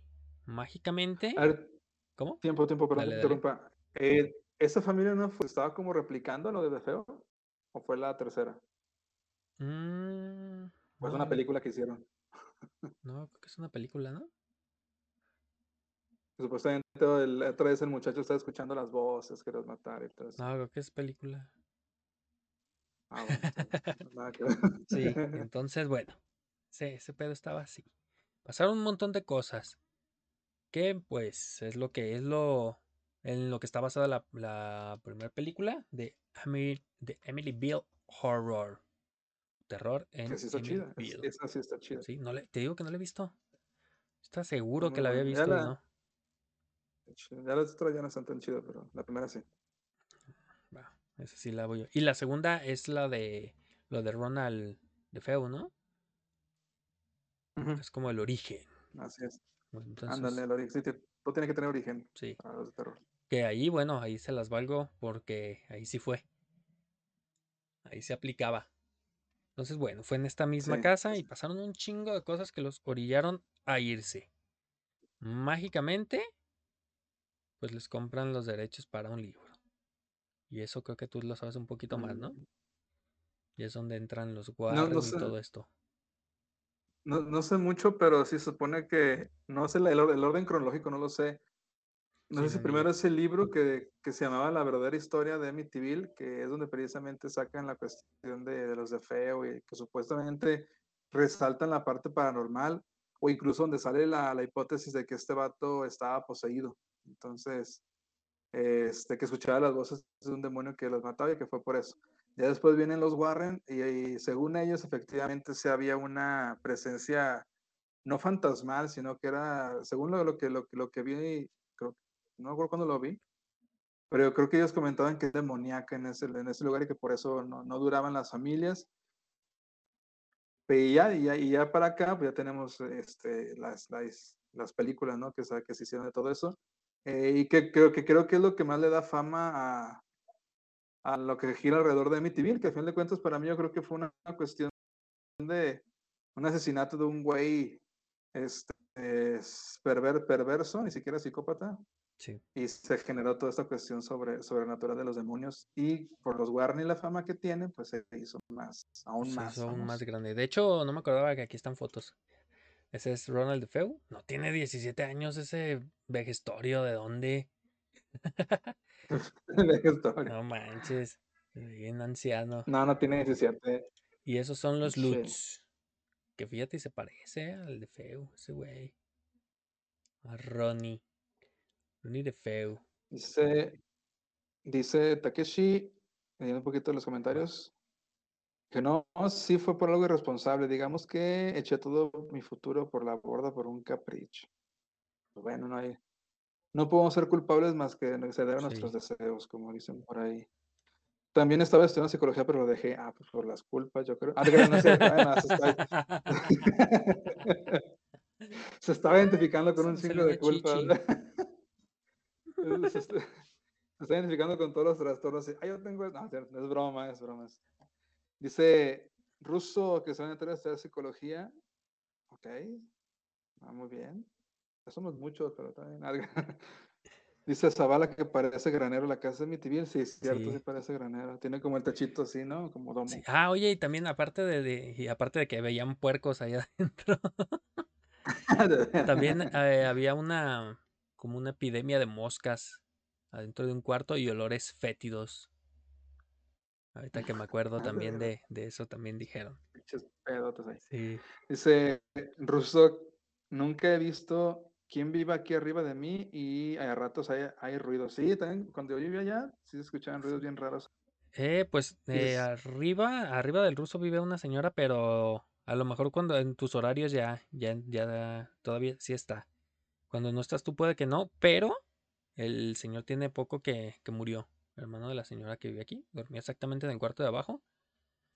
Mágicamente. Ver, ¿Cómo? tiempo, tiempo, perdón Dale, interrumpa. Eh, ¿Esa familia no fue- estaba como replicando lo de Feo? ¿O fue la tercera? Mm, ¿O es no, una película que hicieron? no, creo que es una película, ¿no? Supuestamente el, otra vez el muchacho está escuchando las voces que los mataron y todo eso. No, creo que es película. Ah, bueno. [laughs] Sí, [laughs] entonces, bueno, sí, ese pedo estaba así. Pasaron un montón de cosas. Que pues es lo que es lo en lo que está basada la, la primera película de Emily, de Emily Bill Horror. Terror en Que sí está Emily chida. Bill. Esa sí está chida. Sí, no le, te digo que no la he visto. ¿Estás seguro que la había. Ya visto la- no? Ya las otras ya no están tan chidas, pero la primera sí. Esa sí la voy a- Y la segunda es la de lo de Ronald de Feo, ¿no? Es como el origen. Así es. Entonces, Ándale, el origen. Sí, te- todo tiene que tener origen sí. para los de terror. Que ahí, bueno, ahí se las valgo porque ahí sí fue. Ahí se aplicaba. Entonces, bueno, fue en esta misma Sí, casa y pasaron un chingo de cosas que los orillaron a irse. Mágicamente, pues les compran los derechos para un libro. Y eso creo que tú lo sabes un poquito más, ¿no? Mm, Y es donde entran los No, Warren no y sé, todo esto. no, no sé mucho, pero sí se supone que, no sé, el, el orden cronológico no lo sé. No Sí, sé si no, primero es el libro que, que se llamaba La verdadera historia de Amityville, que es donde precisamente sacan la cuestión de, de los de feo y que supuestamente resaltan la parte paranormal, o incluso donde sale la, la hipótesis de que este vato estaba poseído. Entonces, este, que escuchaba las voces de un demonio que los mataba y que fue por eso. Ya después vienen los Warren y, según ellos efectivamente sí había una presencia no fantasmal, sino que era, según lo, lo que, lo, lo que vi, creo, no me acuerdo cuándo lo vi, pero yo creo que ellos comentaban que es demoníaca en ese, en ese lugar y que por eso no, no duraban las familias. Y ya, y ya, y ya para acá, pues ya tenemos este, las, las, las películas, ¿no? Que, que se hicieron de todo eso. Eh, y que creo, que creo que es lo que más le da fama a, a lo que gira alrededor de Amityville, que a fin de cuentas para mí yo creo que fue una, cuestión de un asesinato de un güey este, es perver- perverso, ni siquiera psicópata, Sí. y se generó toda esta cuestión sobre sobrenatural de los demonios y por los Warren y la fama que tienen, pues se hizo más, aún Se más. hizo aún más grande. De hecho, no me acordaba que aquí están fotos. Ese es Ronald de Feu. No tiene 17 años ese vejestorio. ¿De dónde? [laughs] de la historia. No manches. Bien anciano. No, no tiene 17. Y esos son los Sí. Lutz. Que fíjate, se parece al de Feu, ese güey. A Ronnie. Ronnie de Feu. Dice, dice Takeshi, leyendo un poquito los comentarios, que no, sí fue por algo irresponsable. Digamos que eché todo mi futuro por la borda por un capricho. Pues bueno, no hay, no podemos ser culpables más que ceder a Sí. nuestros deseos, como dicen por ahí. También estaba estudiando psicología, pero lo dejé, ah, pues por las culpas, yo creo. Ah, no bueno, se, está, [laughs] se estaba identificando con un chingo de chichi. [laughs] se, está, se está identificando con todos los trastornos. Ah, yo tengo. No, es broma, es broma. es- Dice Russo que se va a meter a estudiar psicología. Ok, ah, muy bien. Ya somos muchos, pero también algo. [laughs] Dice Zavala que parece granero la casa de mi tibia. Sí, es cierto, sí. Sí. parece granero. Tiene como el techito así, ¿no? Como domo. Sí. Ah, oye, y también aparte de, de- y aparte de que veían puercos allá [laughs] adentro, [laughs] también eh, había una como una epidemia de moscas adentro de un cuarto y olores fétidos. Ahorita que me acuerdo también [laughs] de, de eso también dijeron. Pinches pedotes ahí. Sí. Dice Russo, nunca he visto quién vive aquí arriba de mí y a ratos hay, hay ruidos. Sí, también cuando yo vivía allá, sí se escuchaban ruidos bien raros. Eh, pues eh, arriba, arriba del ruso vive una señora, pero a lo mejor cuando en tus horarios ya, ya, ya todavía sí está. Cuando no estás tú puede que no, pero el señor tiene poco que, que murió. Hermano de la señora que vive aquí, dormía exactamente en el cuarto de abajo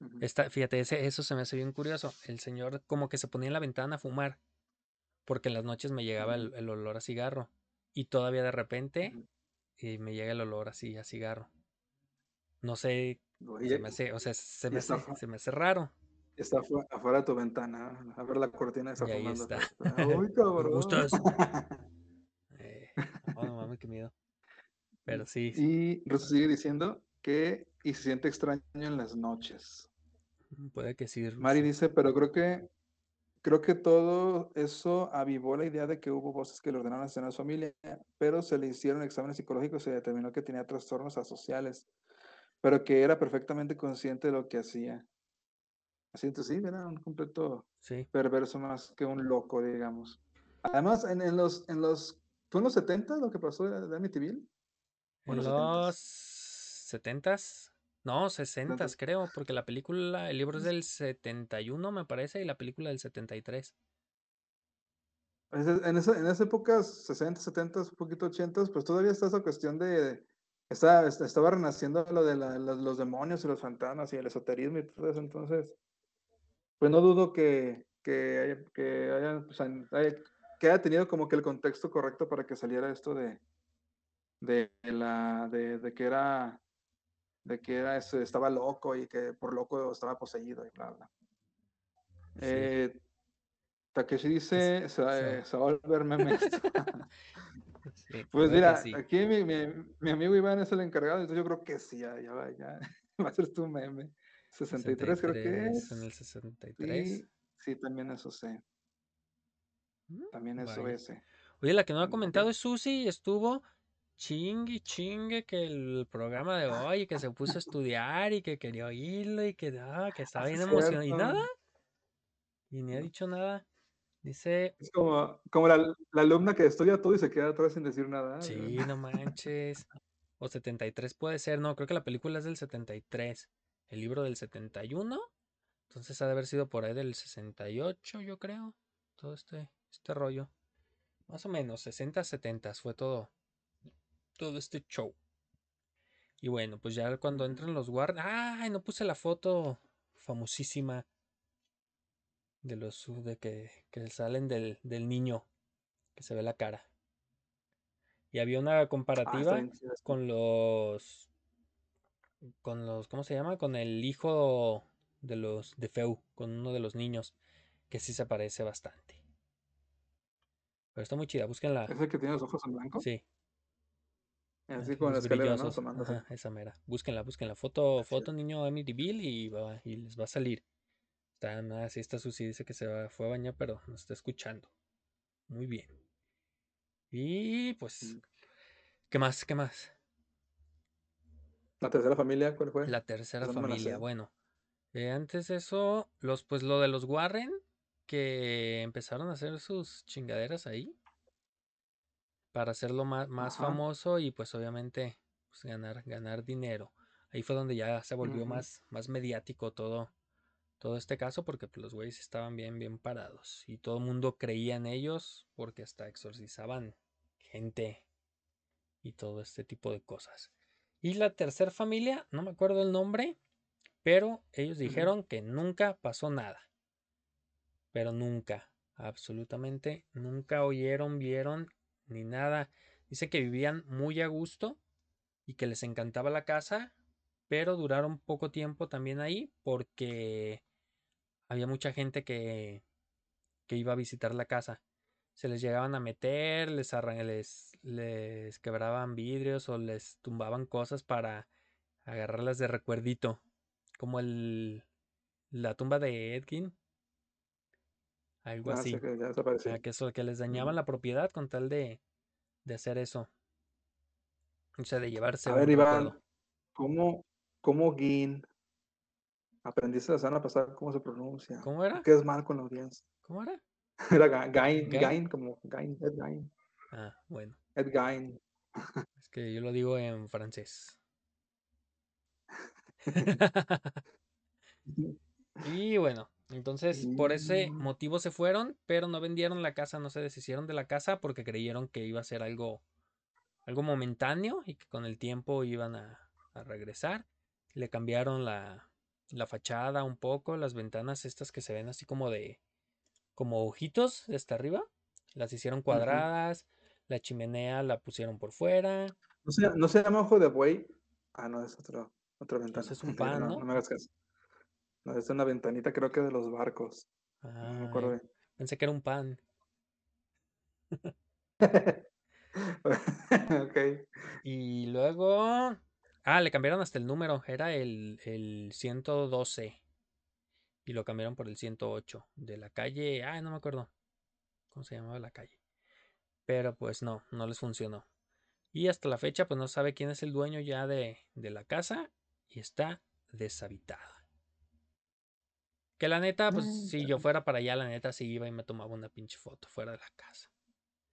Ujú. Está, fíjate, ese, eso se me hace bien curioso. El señor como que se ponía en la ventana a fumar, porque en las noches me llegaba el, el olor a cigarro. Y todavía de repente Ujú. eh, me llega el olor así a cigarro. No sé, Oye, se me hace, o sea, se y me hace, se me hace raro. está afu- afuera de tu ventana. A ver la cortina está Y ahí fumando. está. Uy, [laughs] ¿Me cabrón. gustas? Eh, no, no mames, qué miedo. Pero sí, Y Rosa sigue diciendo que y se siente extraño en las noches. puede que sí. Mari sí. dice, pero creo que creo que todo eso avivó la idea de que hubo voces que le ordenaron asesinar a su familia, pero se le hicieron exámenes psicológicos y se determinó que tenía trastornos asociales, pero que era perfectamente consciente de lo que hacía. Así entonces sí, era un completo Sí. perverso más que un loco, digamos. Además, en, en los, en los, ¿fue en los 70 lo que pasó de, de Amityville? ¿O En los los 70s? 70s, no, 60s 70s. creo, porque la película, el libro es del 71 me parece y la película del 73. Ese- En esa, en esa época, 60, 70, un poquito 80, pues todavía está esa cuestión de, está, est- estaba renaciendo lo de la- los, demonios y los fantasmas y el esoterismo y todo eso, entonces, pues no dudo que, que, haya, que, haya, pues, haya- que haya tenido como que el contexto correcto para que saliera esto de, de, la, de, de que era, de que era, este, estaba loco y que por loco estaba poseído y bla, bla. Sí. Eh, Takeshi dice, se, va- se- se va a volver meme esto. [laughs] Sí, Pues mira, sí. aquí mi, mi- mi amigo Iván es el encargado, entonces yo creo que sí, ya, ya, va- ya [laughs] va a ser tu meme. 63 creo que 63, en el es. 63. Sí, sí, también eso sé. Mm, También eso vaya. ese. Oye, la que no ha comentado es Susi estuvo chingue, chingue que el programa de hoy, que se puso a [laughs] estudiar y que quería oírlo y que, ah, que estaba Ah, bien emocionado. Y nada, y ni ha dicho nada. Dice, Es como, como la, la alumna que estudia todo y se queda atrás sin decir nada. sí, no manches. O 73 puede ser, no, creo que la película es del 73. El libro del 71. Entonces ha de haber sido por ahí del 68, yo creo. Todo este, este rollo. Más o menos, 60, 70 fue todo. Todo este show. Y bueno, pues ya cuando entran los guardias. ¡Ay! No puse la foto famosísima de los de que, que salen del, del niño. Que se ve la cara. Y había una Ah, comparativa con los. Con los. ¿Cómo se llama? Con el hijo de los. de Feu. Con uno de los niños. Que sí se parece bastante. Pero está muy chida, búsquenla. ¿Es el que tiene los ojos en blanco? Sí, Así con la escalera, esa mera. Búsquenla, búsquenla. Foto, chida. foto niño Amityville y, va- y les va a salir. Está, nada, sí está Susi, dice que se va- fue a bañar, pero nos está escuchando. Muy bien. Y pues, Mm. ¿qué más? ¿Qué más? La tercera familia, ¿cuál fue? La tercera la familia. Bueno, eh, antes de eso, los, pues lo de los Warren, que empezaron a hacer sus chingaderas ahí. Para hacerlo más, más Ajá. famoso y pues obviamente pues, ganar, ganar dinero. Ahí fue donde ya se volvió más, más mediático todo, todo este caso, porque pues, los güeyes estaban bien, bien parados. Y todo el mundo creía en ellos porque hasta exorcizaban gente y todo este tipo de cosas. Y la tercera familia, no me acuerdo el nombre, pero ellos dijeron que nunca pasó nada. Pero nunca, absolutamente nunca oyeron, vieron ni nada. Dice que vivían muy a gusto y que les encantaba la casa, pero duraron poco tiempo también ahí porque había mucha gente que, que iba a visitar la casa. Se les llegaban a meter, les, les, les quebraban vidrios o les tumbaban cosas para agarrarlas de recuerdito. Como el, la tumba de Edgin, algo Ah, así. sí, ya Ah, desapareció. que, eso, que les dañaban la propiedad con tal de, de hacer eso. O sea, de llevarse A ver, Iván. ¿cómo, cómo Gin? Aprendiste la semana pasada cómo se pronuncia. ¿Cómo era? ¿Por ¿Qué es mal con la audiencia? ¿Cómo era? [laughs] Era Ga- Gain, ¿Gain? Gain, como Gain, Ed Gain. Ah, bueno. Ed Gain. Es que yo lo digo en francés. [laughs] [laughs] Y bueno, entonces por ese Mm. motivo se fueron, pero no vendieron la casa, no se deshicieron de la casa porque creyeron que iba a ser algo, algo momentáneo y que con el tiempo iban a, a regresar. Le cambiaron la, la fachada un poco, las ventanas estas que se ven así como de, como ojitos hasta arriba, las hicieron cuadradas, la chimenea la pusieron por fuera, No se, no se llama ojo de buey. Ah, no, es otro, otra ventana. Entonces es un [laughs] pan, no, ¿no? no me hagas caso. No, es una ventanita, creo que de los barcos. No me acuerdo Ay, bien. pensé que era un pan. [laughs] ok. Y luego, ah, le cambiaron hasta el número, era el, el 112 y lo cambiaron por el 108 de la calle, ah, no me acuerdo cómo se llamaba la calle. Pero pues no, no les funcionó. Y hasta la fecha, pues no sabe quién es el dueño ya de, de la casa y está deshabitada. Que la neta, pues si yo fuera para allá, la neta sí iba y me tomaba una pinche foto fuera de la casa.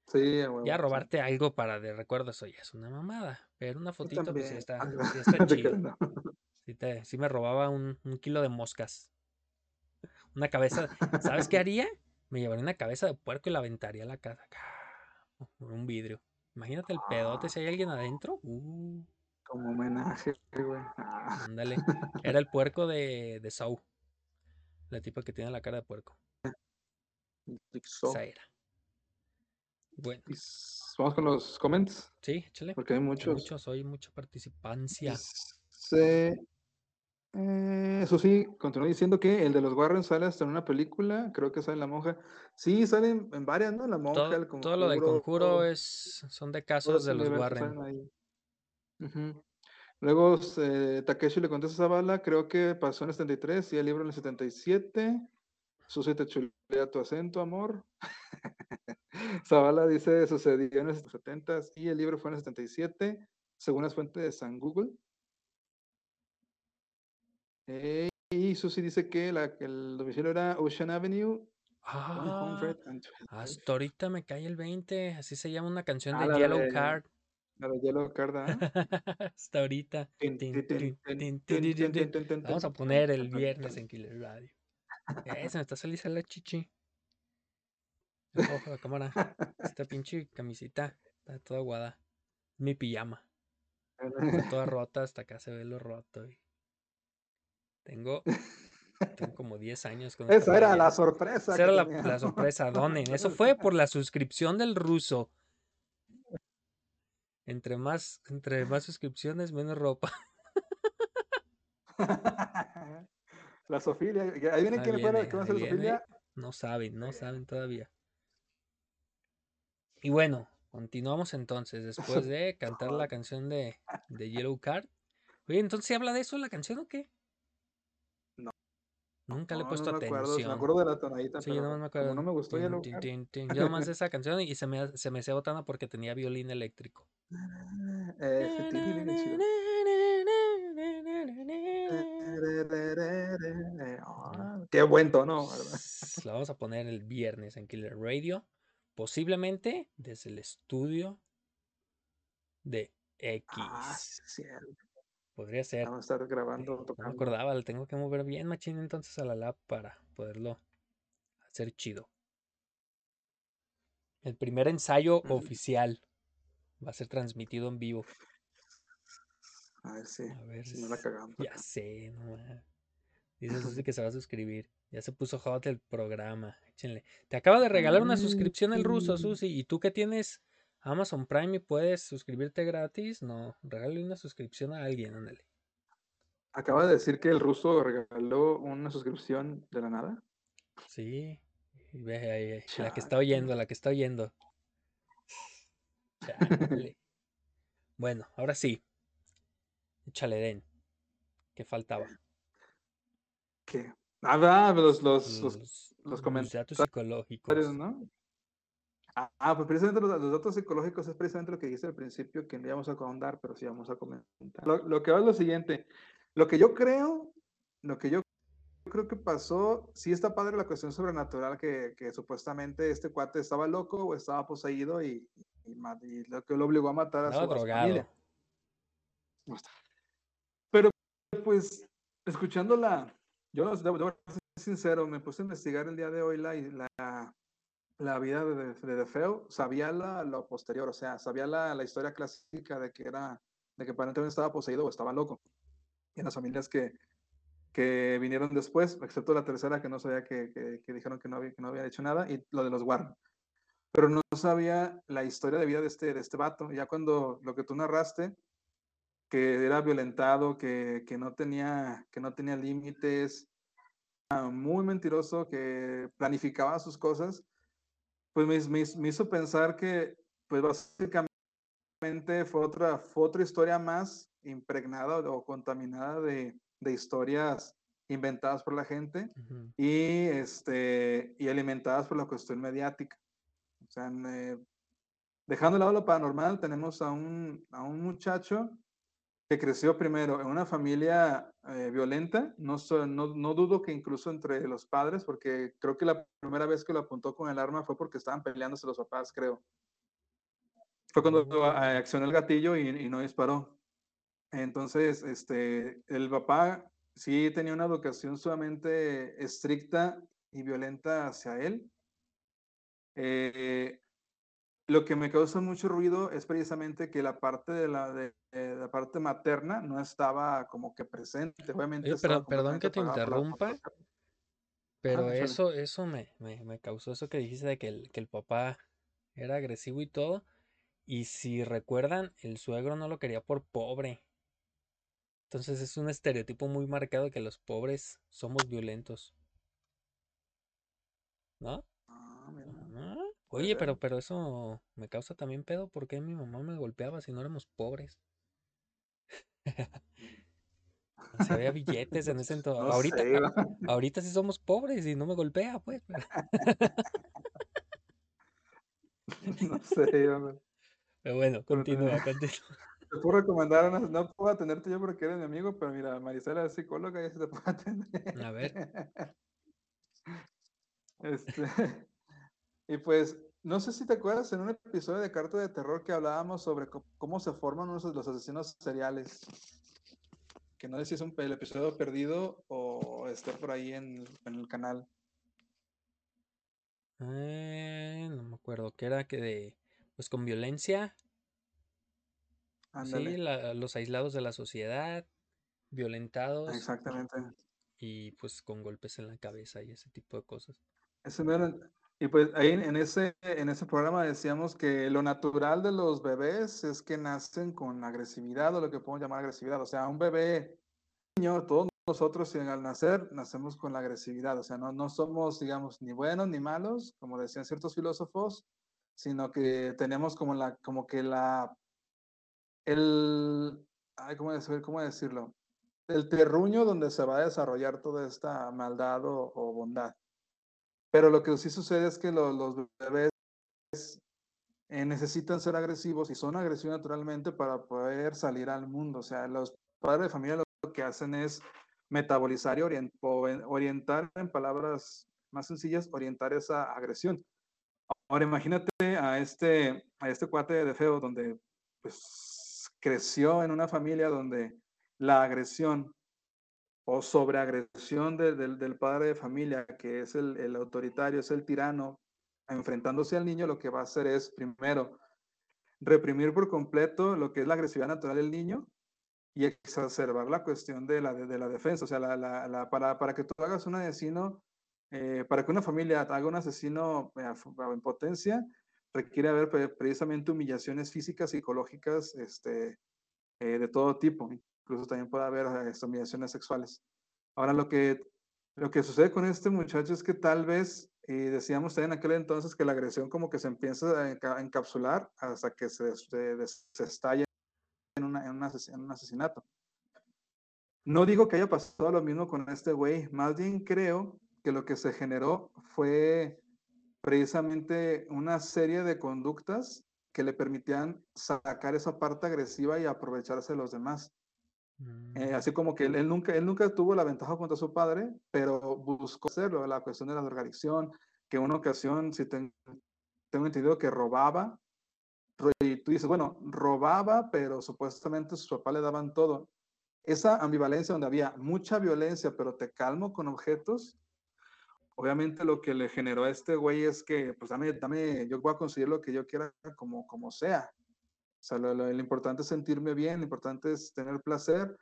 Sí, a huevo, Ya sí. robarte algo para de recuerdo, eso ya es una mamada. Pero una fotito, pues también. está, Ah, [laughs] te chido. no. Sí, te- sí me robaba un, un kilo de moscas. Una cabeza. ¿Sabes qué [laughs] haría? Me llevaría una cabeza de puerco y la aventaría a la casa. ¡ca! Por un vidrio. Imagínate el pedote si hay alguien adentro. Uh, Como homenaje, güey. Ah. ándale. [laughs] Era el puerco de, de Saw. La tipa que tiene la cara de puerco. Esa era. Bueno, Y s- Vamos con los comments, sí, échale. porque hay Hay muchos. muchos, hoy mucha participancia. Dice, eh, eso sí, continúa diciendo que el de los Warren sale hasta en una película, creo que sale La Monja. Sí, salen en varias, ¿no? La Monja, Todo, El todo lo del Conjuro, conjuro es, son de casos de los Warren. ahí. Luego eh, Takeshi le contesta a Zavala, creo que pasó en el 73 y el libro en el 77. Susi te chulea tu acento, amor. [laughs] Zavala dice, sucedió en los 70 y el libro fue en el 77, según las fuentes de San Google. Eh, y Susi dice que, la, que el domicilio era Ocean Avenue, Ah, 112. hasta ahorita me cae el 20. Así se llama una canción Ah, de la Yellow de- Card. Hasta ahorita. Vamos a poner el viernes en Killer Radio. Eh, se me está saliendo la chichi. Ojo la cámara. Esta pinche camisita está toda aguada. Mi pijama. Está toda rota, hasta acá se ve lo roto. Tengo, tengo como 10 años. Con Esa era la sorpresa. Esa era la, la sorpresa, donen. Eso fue por la suscripción del ruso. Entre más, entre más suscripciones, menos ropa. [laughs] [laughs] La Sofilia. ¿Ahí viene quién fue que va a ahí ser la viene. Sofilia? No saben, no saben todavía. Y bueno, continuamos entonces, [laughs] después de cantar la canción de, de Yellow Card. Oye, entonces ¿sí habla de eso la canción o qué? No. Nunca le he No, puesto no me acuerdo. Me atención. acuerdo de la tonadita, Sí, yo pero nomás me como acuerdo. no me gustó tin, Yellow tin, Card. tin, tin. [laughs] Yo nomás esa canción y se me, se me hacía botana porque tenía violín eléctrico. Ese. Ah, Qué buen tono, ¿verdad? La vamos a poner el viernes en Killer Radio. Posiblemente desde el estudio de Ah, X. sí, cierto. Podría ser. Vamos a estar grabando, No me tocando. acordaba, le tengo que mover bien machín entonces a la lab para poderlo hacer chido. El primer ensayo oficial va a ser transmitido en vivo. A ver si, A ver si no la si- cagamos. Ya sé, no. Dice Susi [laughs] que se va a suscribir. Ya se puso hot el programa. Échenle. Te acaba de regalar una suscripción el ruso, Ay. Susi. ¿Y tú que tienes Amazon Prime y puedes suscribirte gratis? No, regálale una suscripción a alguien, ándale. Acaba de decir que el ruso regaló una suscripción de la nada. Sí. Ve ahí, la que está oyendo, la que está oyendo. Chale. [laughs] Bueno, ahora sí. Échale den. ¿Qué faltaba? ¿Qué? Ah, los, los, los, Los, los los comentarios, datos psicológicos. ¿no? Ah, ah, pues precisamente los, los datos psicológicos es precisamente lo que dijiste al principio, que no íbamos a ahondar, pero sí vamos a comentar. Lo, lo que va es lo siguiente. Lo que yo creo, lo que yo creo que pasó, sí está padre la cuestión sobrenatural, que, que supuestamente este cuate estaba loco o estaba poseído y, y, y lo que lo obligó a matar a su, Andaba a su familia. Pero pues, escuchando la, yo no- debo, debo ser sincero, me puse a investigar el día de hoy la, la, la vida de, de DeFeo, sabía la, lo posterior, o sea, sabía la, la historia clásica de que era, de que aparentemente estaba poseído o estaba loco. Y en las familias que, que vinieron después, excepto la tercera que no sabía que, que, dijeron que no, había, que no había hecho nada, y lo de los Warren. Pero no sabía la historia de vida de este, de este vato. Ya cuando lo que tú narraste, que era violentado, que, que no tenía, que no tenía límites, muy mentiroso, que planificaba sus cosas, pues me, me, me hizo pensar que, pues básicamente fue otra, fue otra historia más impregnada o contaminada de, de historias inventadas por la gente uh -huh. y, este, y alimentadas por la cuestión mediática. O sea, eh, dejando de lado lo paranormal, tenemos a un, a un muchacho que creció primero en una familia eh, violenta, no, no, no, dudo que incluso entre los padres, porque creo que la primera vez que lo apuntó con el arma fue porque estaban peleándose los papás, creo. Fue cuando uh -huh. accionó el gatillo y, y no disparó. Entonces, este, el papá sí tenía una educación sumamente estricta y violenta hacia él. Eh, lo que me causa mucho ruido es precisamente que la parte de la, de, de la parte materna no estaba como que presente. Obviamente Oye, pero, perdón que te interrumpa, pero ah, eso, eso me, me, me, causó eso que dijiste de que el, que el papá era agresivo y todo. Y si recuerdan, el suegro no lo quería por pobre. Entonces es un estereotipo muy marcado que los pobres somos violentos. ¿No? Oye, pero, pero eso me causa también pedo porque mi mamá me golpeaba si no éramos pobres. si había [laughs] billetes en ese entonces. No ahorita, sé, ahorita sí somos pobres y no me golpea, pues. [laughs] no sé, hombre. Pero bueno, continúa, continúa. [laughs] Te puedo recomendar, una, no puedo atenderte yo porque eres mi amigo, pero mira, Marisela es psicóloga y se te puede atender. A ver. Este, y pues, no sé si te acuerdas en un episodio de Carta de Terror que hablábamos sobre cómo se forman los, los asesinos seriales. Que no sé si es un el episodio perdido o esté por ahí en, en el canal. Eh, no me acuerdo, que era que de, pues con violencia. Ándale. Sí, la, los aislados de la sociedad, violentados. Exactamente. Y pues con golpes en la cabeza y ese tipo de cosas. Ese mero, y pues ahí en ese, en ese programa decíamos que lo natural de los bebés es que nacen con agresividad o lo que podemos llamar agresividad. O sea, un bebé niño, todos nosotros al nacer nacemos con la agresividad. O sea, no, no somos, digamos, ni buenos ni malos, como decían ciertos filósofos, sino que tenemos como, la, como que la, el, ay, ¿cómo, decir, ¿cómo decirlo? El terruño donde se va a desarrollar toda esta maldad o bondad. Pero lo que sí sucede es que los, los bebés eh, necesitan ser agresivos y son agresivos naturalmente para poder salir al mundo. O sea, los padres de familia lo que hacen es metabolizar y orient, orientar, en palabras más sencillas, orientar esa agresión. Ahora imagínate a este, a este cuate de feo donde pues, creció en una familia donde la agresión o sobreagresión de, de, del padre de familia, que es el, el, autoritario, es el tirano, enfrentándose al niño, lo que va a hacer es, primero, reprimir por completo lo que es la agresividad natural del niño y exacerbar la cuestión de la, de, de la defensa. O sea, la, la, para, para, que tú hagas un asesino, eh, para que una familia haga un asesino eh, en potencia, requiere haber precisamente humillaciones físicas, psicológicas, este, eh, de todo tipo incluso también puede haber humillaciones sexuales. Ahora, lo que, lo que sucede con este muchacho es que tal vez, y decíamos también en aquel entonces, que la agresión como que se empieza a encapsular hasta que se, se, se estalla en, una, en, una, en un asesinato. No digo que haya pasado lo mismo con este güey, más bien creo que lo que se generó fue precisamente una serie de conductas que le permitían sacar esa parte agresiva y aprovecharse de los demás. Eh, así como que él, él, nunca, él nunca tuvo la ventaja contra su padre, pero buscó hacerlo, la cuestión de la drogadicción, que en una ocasión, si ten, tengo entendido que robaba, y tú dices, bueno, robaba, pero supuestamente sus papás le daban todo. Esa ambivalencia donde había mucha violencia, pero te calmo con objetos, obviamente lo que le generó a este güey es que, pues dame, dame, yo voy a conseguir lo que yo quiera como, como sea. O sea, lo, lo, lo, importante es sentirme bien, lo importante es tener placer.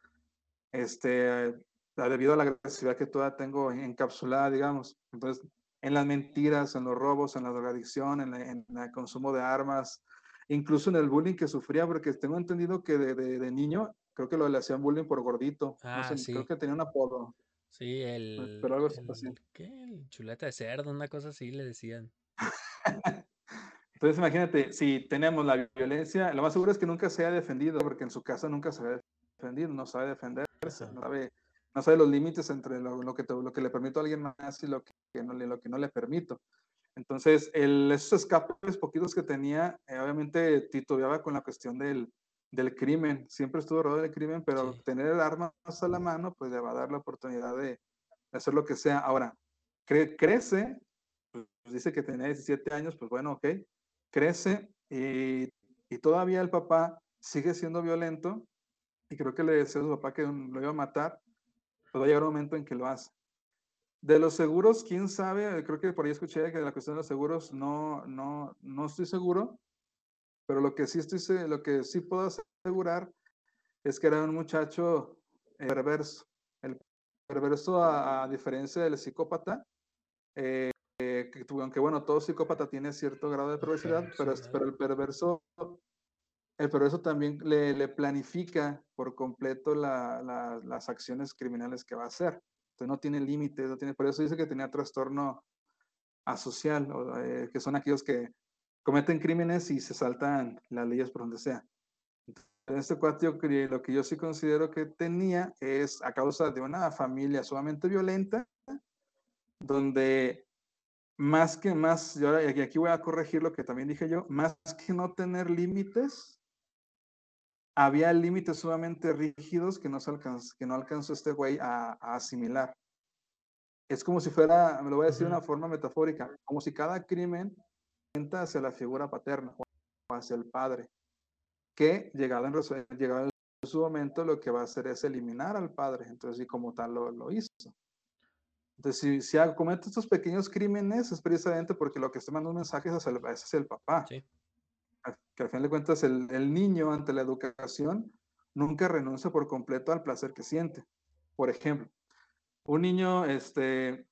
Este, debido a la agresividad que toda tengo encapsulada, digamos. Entonces, en las mentiras, en los robos, en la drogadicción, en, en el consumo de armas, incluso en el bullying que sufría, porque tengo entendido que de, de, de niño, creo que lo le hacían bullying por gordito. Ah, no sé, sí. creo que tenía un apodo. Sí, el. Pero algo el, así. ¿Qué? El chuleta de cerdo, una cosa así le decían. [laughs] Entonces, imagínate, si tenemos la violencia, lo más seguro es que nunca se haya defendido, porque en su casa nunca se ha defendido, no sabe defenderse, no sabe, no sabe los límites entre lo, lo que te, lo que le permito a alguien más y lo que no le, lo que no le permito. Entonces, el, esos escapes poquitos que tenía, eh, obviamente titubeaba con la cuestión del, del crimen, siempre estuvo rodeado del crimen, pero Sí. tener el arma a la mano, pues le va a dar la oportunidad de, de hacer lo que sea. Ahora, cre crece, pues dice que tenía 17 años, pues bueno, ok, crece y, todavía el papá sigue siendo violento y creo que le decía a su papá que lo iba a matar, pues va a un momento en que lo hace. De los seguros, quién sabe, creo que por ahí escuché que de la cuestión de los seguros no, no, no estoy seguro, pero lo que sí estoy, lo que sí puedo asegurar es que era un muchacho eh, perverso. El perverso, a, diferencia del psicópata, eh, que, aunque bueno, todo psicópata tiene cierto grado de perversidad, pero, pero el perverso, el perverso también le, le planifica por completo la, la, las acciones criminales que va a hacer. Entonces no tiene límites, no tiene, por eso dice que tenía trastorno asocial, o, eh, que son aquellos que cometen crímenes y se saltan las leyes por donde sea. En este cuate, lo que yo sí considero que tenía es a causa de una familia sumamente violenta, donde más que más, yo aquí voy a corregir lo que también dije yo, más que no tener límites, había límites sumamente rígidos que no, se alcanzó, que no alcanzó este güey a, a, asimilar. Es como si fuera, me lo voy a decir de una forma metafórica, como si cada crimen hacia la figura paterna o hacia el padre, que llegado en, llegado en su momento lo que va a hacer es eliminar al padre, entonces y como tal lo, lo hizo. Entonces, si, si comete estos pequeños crímenes, es precisamente porque lo que está mandando mensajes es el, es el papá. Sí. Que al final de cuentas, el, el, niño ante la educación nunca renuncia por completo al placer que siente. Por ejemplo, un niño, este,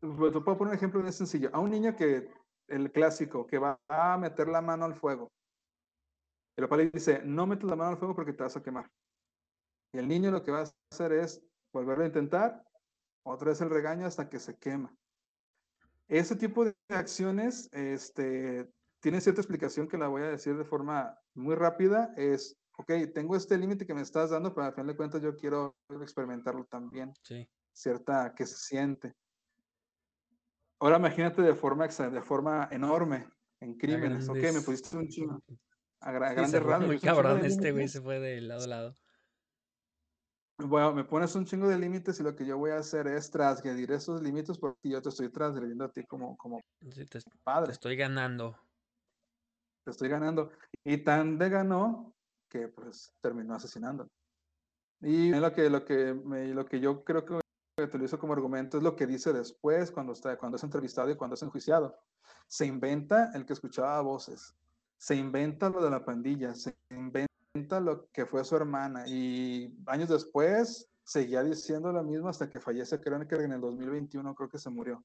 te puedo poner un ejemplo muy sencillo. A un niño que, el clásico, que va a meter la mano al fuego. El papá le dice, no metes la mano al fuego porque te vas a quemar. Y el niño lo que va a hacer es volverlo a intentar otra vez el regaño hasta que se quema. Ese tipo de acciones este, tiene cierta explicación que la voy a decir de forma muy rápida. Es, ok, tengo este límite que me estás dando, pero al final de cuentas yo quiero experimentarlo también. Sí. Cierta que se siente. Ahora imagínate de forma, de forma enorme en crímenes. Ok, me pusiste un chingo. A, gra sí, grandes rasgos. Muy cabrón, este güey se fue de lado a lado bueno, me pones un chingo de límites y lo que yo voy a hacer es transgredir esos límites porque yo te estoy transgrediendo a ti como, como sí, te, padre. Te estoy ganando. Te estoy ganando. Y tan de ganó que pues terminó asesinando. Y lo que, lo que, me, lo que yo creo que utilizo como argumento es lo que dice después cuando, está, cuando es entrevistado y cuando es enjuiciado. Se inventa el que escuchaba voces. Se inventa lo de la pandilla. Se inventa lo que fue su hermana y años después seguía diciendo lo mismo hasta que fallece, creo que en el 2021 creo que se murió.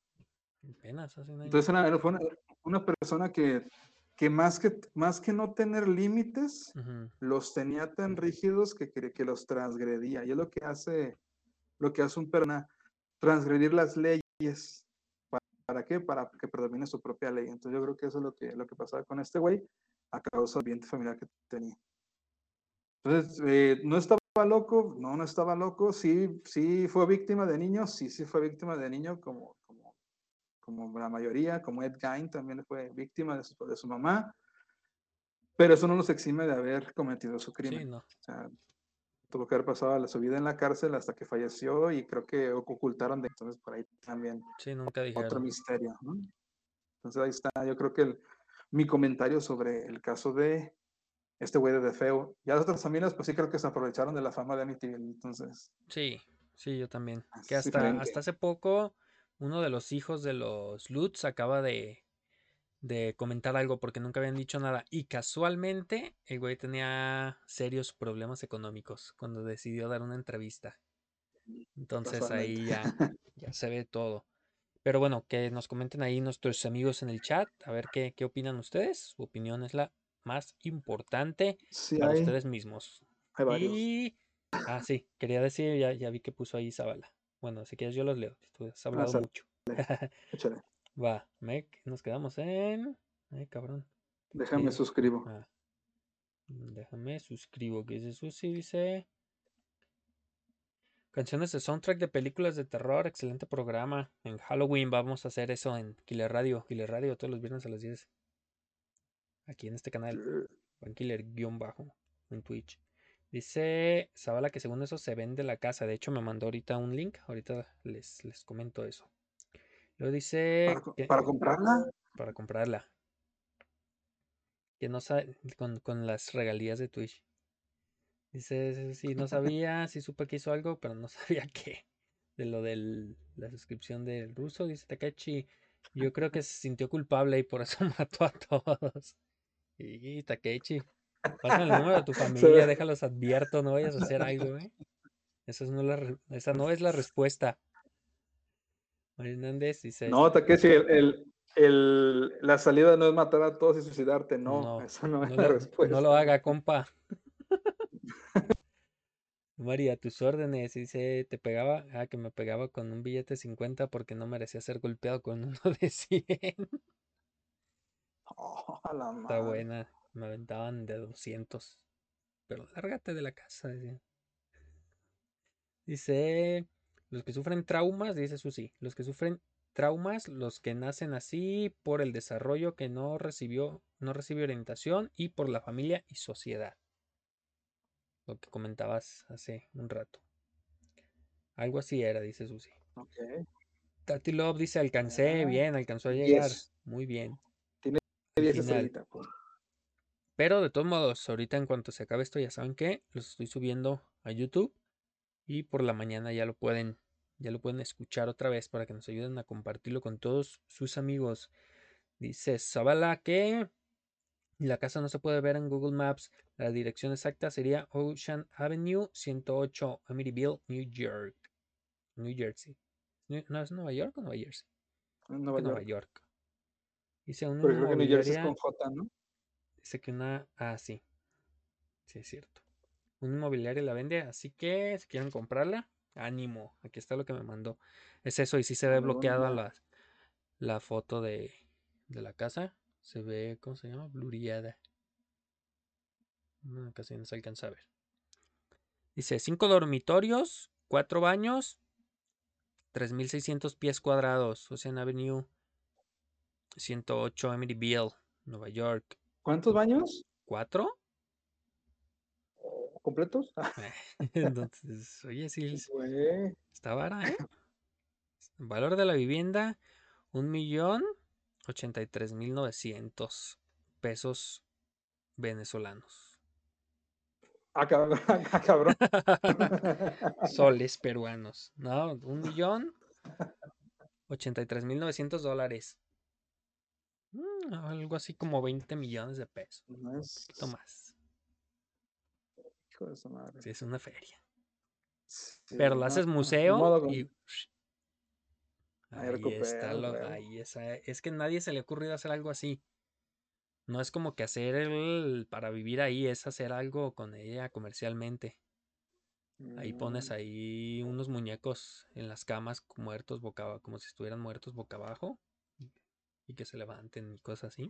Apenas hace un año. Entonces era, fue una, una, persona que, que, más que más que no tener límites, uh -huh. los tenía tan rígidos que, que, que, los transgredía. Y es lo que hace, lo que hace un persona, transgredir las leyes. ¿Para, ¿Para qué? Para que predomine su propia ley. Entonces yo creo que eso es lo que, lo que pasaba con este güey a causa del ambiente familiar que tenía. Entonces, eh, no estaba loco, no, no estaba loco, sí, sí fue víctima de niño, sí, sí fue víctima de niño, como, como, como la mayoría, como Ed Gein también fue víctima de su, de su mamá, pero eso no nos exime de haber cometido su crimen. Sí, no. O sea, tuvo que haber pasado su vida en la cárcel hasta que falleció y creo que ocultaron de entonces por ahí también sí, nunca dijeron. otro misterio. ¿no? Entonces ahí está, yo creo que el, mi comentario sobre el caso de este güey de feo. Ya las otras familias, pues sí creo que se aprovecharon de la fama de Amityville, entonces. Sí, sí, yo también. Que hasta, hasta hace poco, uno de los hijos de los Lutz acaba de, de comentar algo porque nunca habían dicho nada. Y casualmente, el güey tenía serios problemas económicos cuando decidió dar una entrevista. Entonces ahí ya, ya se ve todo. Pero bueno, que nos comenten ahí nuestros amigos en el chat, a ver qué, qué opinan ustedes. Su opinión es la más importante Sí, para hay, ustedes mismos. hay varios. Y. Ah, sí, quería decir, ya, ya vi que puso ahí Zabala. Bueno, si quieres yo los leo. Tú has hablado sale. mucho. [laughs] Échale. Va, Mec, nos quedamos en. Ay, cabrón. Déjame Sí. suscribo. Ah, déjame suscribo. ¿Qué dice Susi? Dice. Canciones de soundtrack de películas de terror. Excelente programa. En Halloween vamos a hacer eso en Killer Radio. Killer Radio todos los viernes a las 10. Aquí en este canal. Killer-bajo en Twitch. Dice Zabala que según eso se vende la casa. De hecho, me mandó ahorita un link. Ahorita les, les comento eso. Luego dice. ¿Para, que- para comprarla? para comprarla. Que no sabe con, con las regalías de Twitch. Dice, sí, no sabía, [laughs] sí supe que hizo algo, pero no [laughs] sabía qué. De lo de la suscripción del ruso, dice Takechi. Yo creo que se sintió culpable y por eso [laughs] mató a todos. Y Takechi, pásame el número de tu [laughs] familia, déjalos advierto, no vayas a hacer algo, ¿eh? Esa no, es la re- esa no es la respuesta. María Hernández dice, No, Takeshi, el, el, el- la salida no es matar a todos y suicidarte, no, No, eso no es no la lo, respuesta. no lo haga, compa. María, a tus órdenes. Dice, te pegaba, ah, que me pegaba con un billete de 50 porque no merecía ser golpeado con uno de 100. Oh, la Está buena. Me aventaban de 200. Pero lárgate de la casa. Dice, Dice, los que sufren traumas, dice Susi, los que sufren traumas, los que nacen así por el desarrollo que no recibió, no recibió orientación y por la familia y sociedad. Lo que comentabas hace un rato. Algo así era, dice Susi. Ok. Tati Love dice, alcancé, Ah, bien, alcanzó a llegar. Yes. Muy bien. Tiene Al 10 final. estrellitas, pues. Pero de todos modos, ahorita en cuanto se acabe esto, ya saben que los estoy subiendo a YouTube. Y por la mañana ya lo pueden, ya lo pueden escuchar otra vez para que nos ayuden a compartirlo con todos sus amigos. Dice Zavala que la casa no se puede ver en Google Maps. La dirección exacta sería Ocean Avenue 108, Amityville, New York. New Jersey. ¿No es Nueva York o Nueva Jersey? Nueva York. Dice una Pero creo que New Jersey es inmobiliaria. con J, ¿no? Dice que una. Ah, sí. Sí, es cierto. Un inmobiliario la vende, así que si quieren comprarla, ánimo. Aquí está lo que me mandó. Es eso, y sí se ve muy bloqueada la, la foto de, de la casa. Se ve, ¿cómo se llama? Bluriada. No, casi no se alcanza a ver. Dice: cinco dormitorios, cuatro baños, 3600 pies cuadrados. Ocean Avenue 108, Amityville, Nueva York. ¿Cuántos baños? ¿Cuatro? ¿Completos? Ah, [laughs] [laughs] Entonces, oye, sí, güey. está vara, ¿eh? Valor de la vivienda, un millón ochenta y tres mil novecientos pesos venezolanos. Ah, cabrón. [laughs] Ah, cabrón. Soles peruanos, ¿no? Un millón ochenta y tres mil novecientos dólares. Algo así como 20 millones de pesos, No un es- poquito más. Hijo de su madre. Sí, es una feria. Sí, Pero lo no, haces museo y Ahí está lo, ahí esa- es que nadie se le ha ocurrido hacer algo así. No es como que hacer el para vivir ahí, es hacer algo con ella comercialmente. Ahí pones Mm, ahí unos muñecos en las camas muertos boca abajo, como si estuvieran muertos boca abajo y- que se levanten y cosas así.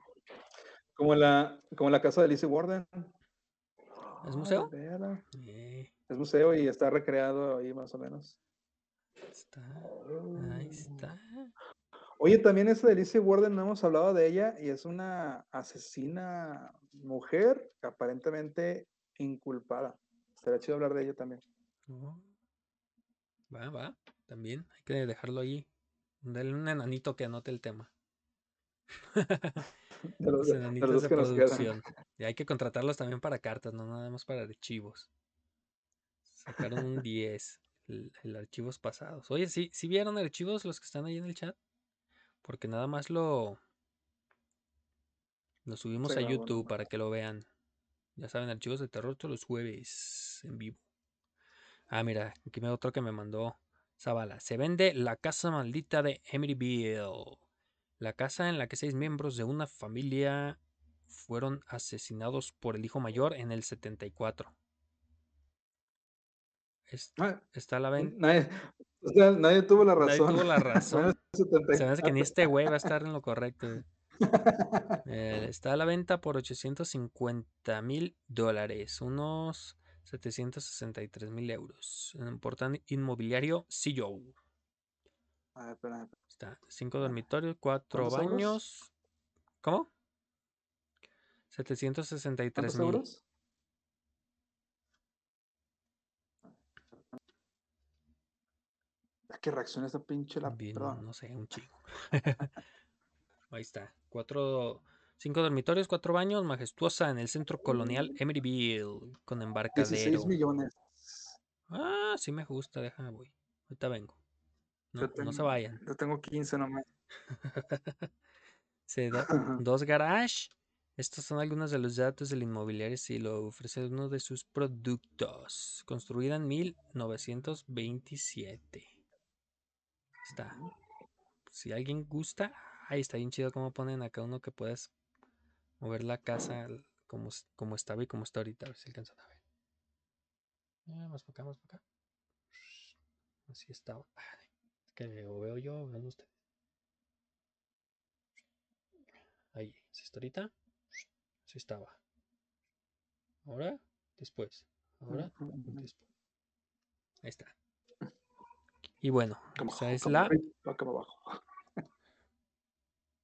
Como la, como la casa de Lizzie Warden. ¿Es Ah, museo? Eh, Es museo y está recreado ahí más o menos. está, ahí está. Oye, también esa de Lizzie Warden, no hemos hablado de ella y es una asesina mujer aparentemente inculpada. Estaría chido hablar de ella también. Oh, Va, va, también hay que dejarlo ahí. Dale un enanito que anote el tema. [laughs] De los, Los de- los nos producción. Y hay que contratarlos también para cartas, no nada más para archivos. Sacaron un 10, el, el archivos pasados. Oye, ¿sí, ¿sí vieron archivos los que están ahí en el chat? Porque nada más lo, lo subimos Sí, a bueno, YouTube para que lo vean. Ya saben, archivos de terror todos los jueves en vivo. Ah, mira, aquí me otro que me mandó Zavala. Se vende La Casa Maldita de Emeryville. La casa en la que seis miembros de una familia fueron asesinados por el hijo mayor en el 74. Es- Ah, está a la venta. nadie, o sea, nadie tuvo la Nadie razón. tuvo la [laughs] razón. Se me hace que ni 74. este güey va a estar en lo correcto. [laughs] Eh, está a la venta por 850 mil dólares, unos 763 mil euros. En un portal inmobiliario CEO. A ver, espera, espera. Está cinco dormitorios, cuatro ¿Cuántos euros? baños. ¿Cómo? 763 ¿Cuántos mil. euros? ¿Qué reacciona esta pinche la Bien, perdón. no sé, un chingo. [laughs] Ahí está. Cuatro, cinco dormitorios, cuatro baños, majestuosa en el centro colonial Emeryville, con 16 embarcadero. millones. Ah, sí me gusta, déjame voy. Ahorita vengo. No, se vayan. yo tengo 15 nomás. [laughs] Da [laughs] dos garage. Estos son algunos de los datos del inmobiliario si lo ofrece uno de sus productos. Construida en 1927. Está. Si alguien gusta, ahí está bien chido como ponen acá uno que puedes mover la casa como, como estaba y como está ahorita. A ver si alcanzan a ver. Ah, más para acá, más para acá. Así estaba. Que o veo yo o ven ustedes. Ahí, ¿sí está ahorita? Así estaba. Ahora, después. Ahora, después. Ahí está. Y bueno, Como, esa es como la. como abajo.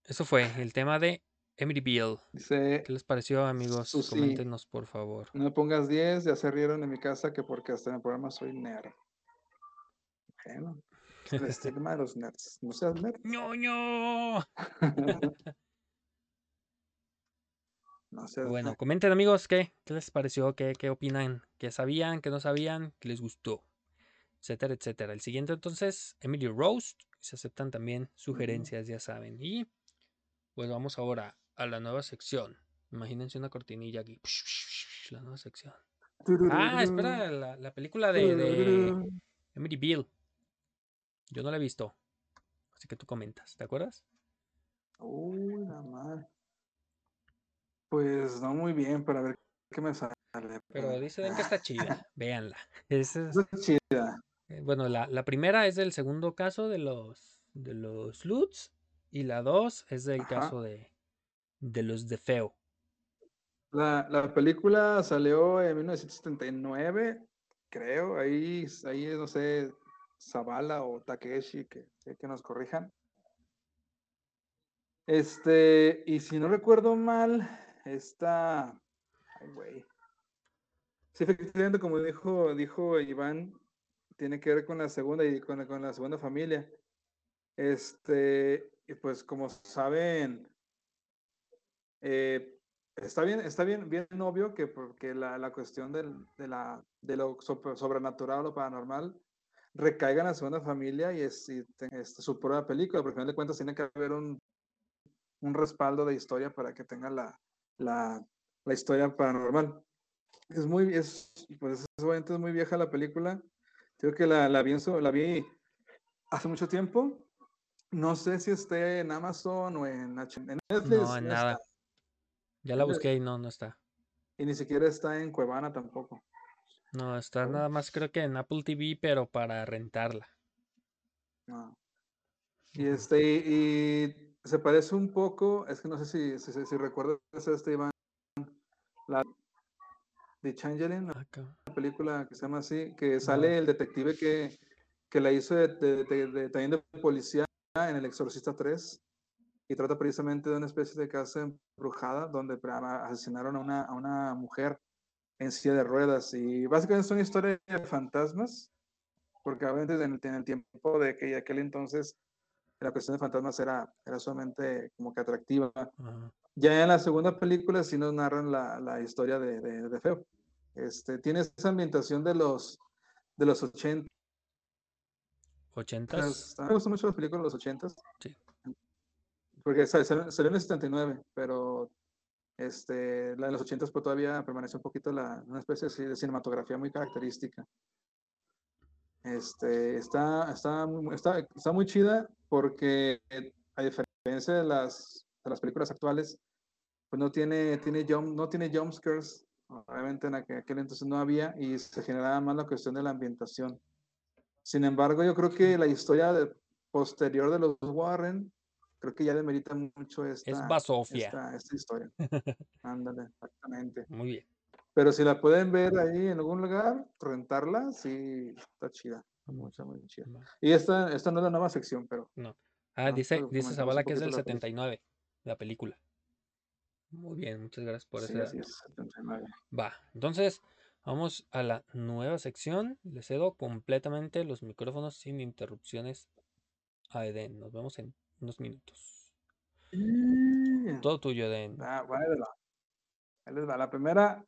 Eso fue el tema de Emeryville. Dice, ¿Qué les pareció, amigos? Susi. Coméntenos, por favor. no me pongas 10, ya se rieron en mi casa que porque hasta en el programa soy nerd. Bueno, el estigma de los nerds. No seas nerd. ¡Ñoño! [laughs] no seas Bueno, nerd. comenten, amigos, ¿qué, qué les pareció? ¿Qué, qué opinan? ¿Qué sabían? ¿Qué no sabían? ¿Qué les gustó? Etcétera, etcétera. El siguiente, entonces, Emily Roast. Se aceptan también sugerencias, ya saben. Y pues vamos ahora a la nueva sección. Imagínense una cortinilla aquí. La nueva sección. Ah, espera, la, la película de, de Emily Bill. Yo no la he visto. Así que tú comentas, ¿te acuerdas? Uy, la madre. Pues no muy bien, para ver qué me sale. Pero dicen que está chida. [laughs] Véanla. Esa es- Está chida. eh, bueno, la, la primera es del segundo caso de los de los Lutz. Y la dos es del Ajá. caso de, de los de Feo. La, la película salió en 1979, creo. Ahí, ahí no sé, Zavala o Takeshi, que, que nos corrijan. Este, y si no recuerdo mal, esta. Ay, güey. Sí, efectivamente, como dijo, dijo Iván, tiene que ver con la segunda y con, con la segunda familia. Este, y pues como saben, eh, está bien, está bien, bien obvio que porque la, la cuestión del- de, la, de lo sobre- sobrenatural o paranormal recaiga en la segunda familia y es y te- este, su prueba película, porque al final de cuentas tiene que haber un, un respaldo de historia para que tenga la, la, la historia paranormal. Es muy, es, pues es, es muy vieja la película. Creo que la, la, vi la vi hace mucho tiempo. No sé si esté en Amazon o en, H- en Netflix. No, en nada. está. Ya la busqué y no, no está. Y ni siquiera está en Cuevana tampoco. No, está nada más creo que en Apple TV, pero para rentarla. No. Y este, y, y se parece un poco, es que no sé si, si, si- si recuerdas este Iván, la de Changeling, Ah, cabrón. una película que se llama así, que sale el detective que, que la hizo de, de- de- de- también de policía en El Exorcista 3 y trata precisamente de una especie de casa embrujada donde pra- asesinaron a una, a una mujer en silla de ruedas y básicamente es una historia de fantasmas porque obviamente en el, en el tiempo de que aquel entonces la cuestión de fantasmas era, era sumamente como que atractiva. Ajá. Ya en la segunda película sí nos narran la, la historia de, de, de Feo. Este, tiene esa ambientación de los, de los 80. ¿Ochentas? Me gustan mucho las películas de los 80. Sí. Porque sal- salió, salió en el 79, pero este, la de los 80 pues todavía permanece un poquito la, una especie de cinematografía muy característica. Este, está, está, está, muy chida porque a diferencia de las, de las películas actuales, pues no tiene, tiene jump, no tiene jumpscares. Obviamente en aquel, entonces no había y se generaba más la cuestión de la ambientación. Sin embargo, yo creo que la historia posterior de los Warren, creo que ya demerita mucho esta, Es basofia. esta, esta historia. [laughs] Ándale, exactamente. Muy bien. Pero si la pueden ver ahí en algún lugar, rentarla, sí, está chida. Mucha, muy chida. Y esta, esta no es la nueva sección, pero Ah, Ah, dice, dice Zavala que es del poquito la película. 79, la película. Muy bien, muchas gracias por sí, ese es, 79. Va, entonces vamos a la nueva sección. Le cedo completamente los micrófonos sin interrupciones a Eden. Nos vemos en unos minutos. Y- Todo tuyo, Eden. Ah, bueno, ahí les va. Ahí les va. La primera,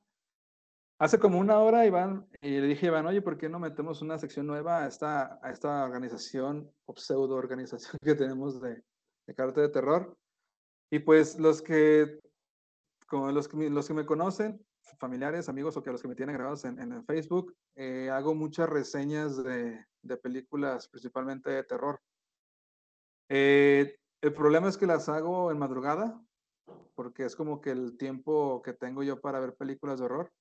hace como una hora, Iván, y le dije a Iván, oye, ¿por qué no metemos una sección nueva a esta, a esta organización o pseudo organización [laughs] que tenemos de, de carta de terror? Y pues los que, como los que, los que me conocen, familiares, amigos o que los que me tienen grabados en, en Facebook, eh, hago muchas reseñas de, de películas, principalmente de terror. Eh, el problema es que las hago en madrugada, porque es como que el tiempo que tengo yo para ver películas de horror.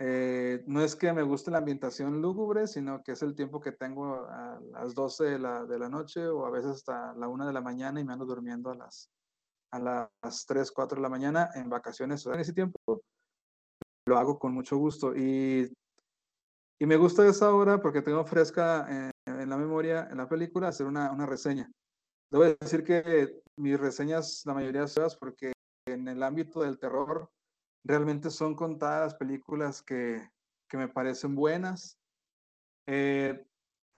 Eh, no es que me guste la ambientación lúgubre, sino que es el tiempo que tengo a las 12 de la, de la noche o a veces hasta la 1 de la mañana y me ando durmiendo a las, a las 3, 4 de la mañana en vacaciones. En ese tiempo lo hago con mucho gusto y, y me gusta esa hora porque tengo fresca en, la memoria, en la película, hacer una, una reseña. Debo decir que mis reseñas, la mayoría son porque en el ámbito del terror realmente son contadas las películas que, que me parecen buenas, eh,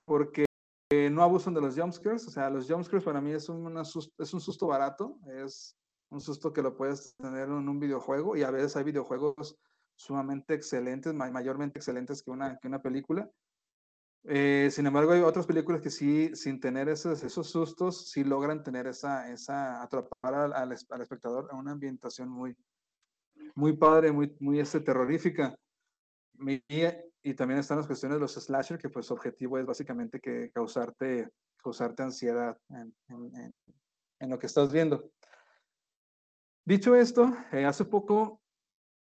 porque eh, no abusan de los jumpscares, o sea, los jumpscares para mí es un, una sus- es un susto barato, es un susto que lo puedes tener en un videojuego y a veces hay videojuegos sumamente excelentes, ma- mayormente excelentes que una, que una película. Eh, sin embargo, hay otras películas que sí, sin tener esos, esos sustos, sí logran tener esa, esa atrapar al, al al espectador en una ambientación muy, muy padre, muy, muy este, terrorífica. Y, y también están las cuestiones de los slasher, que pues su objetivo es básicamente que causarte, causarte ansiedad en, en- en- en lo que estás viendo. Dicho esto, eh, hace poco,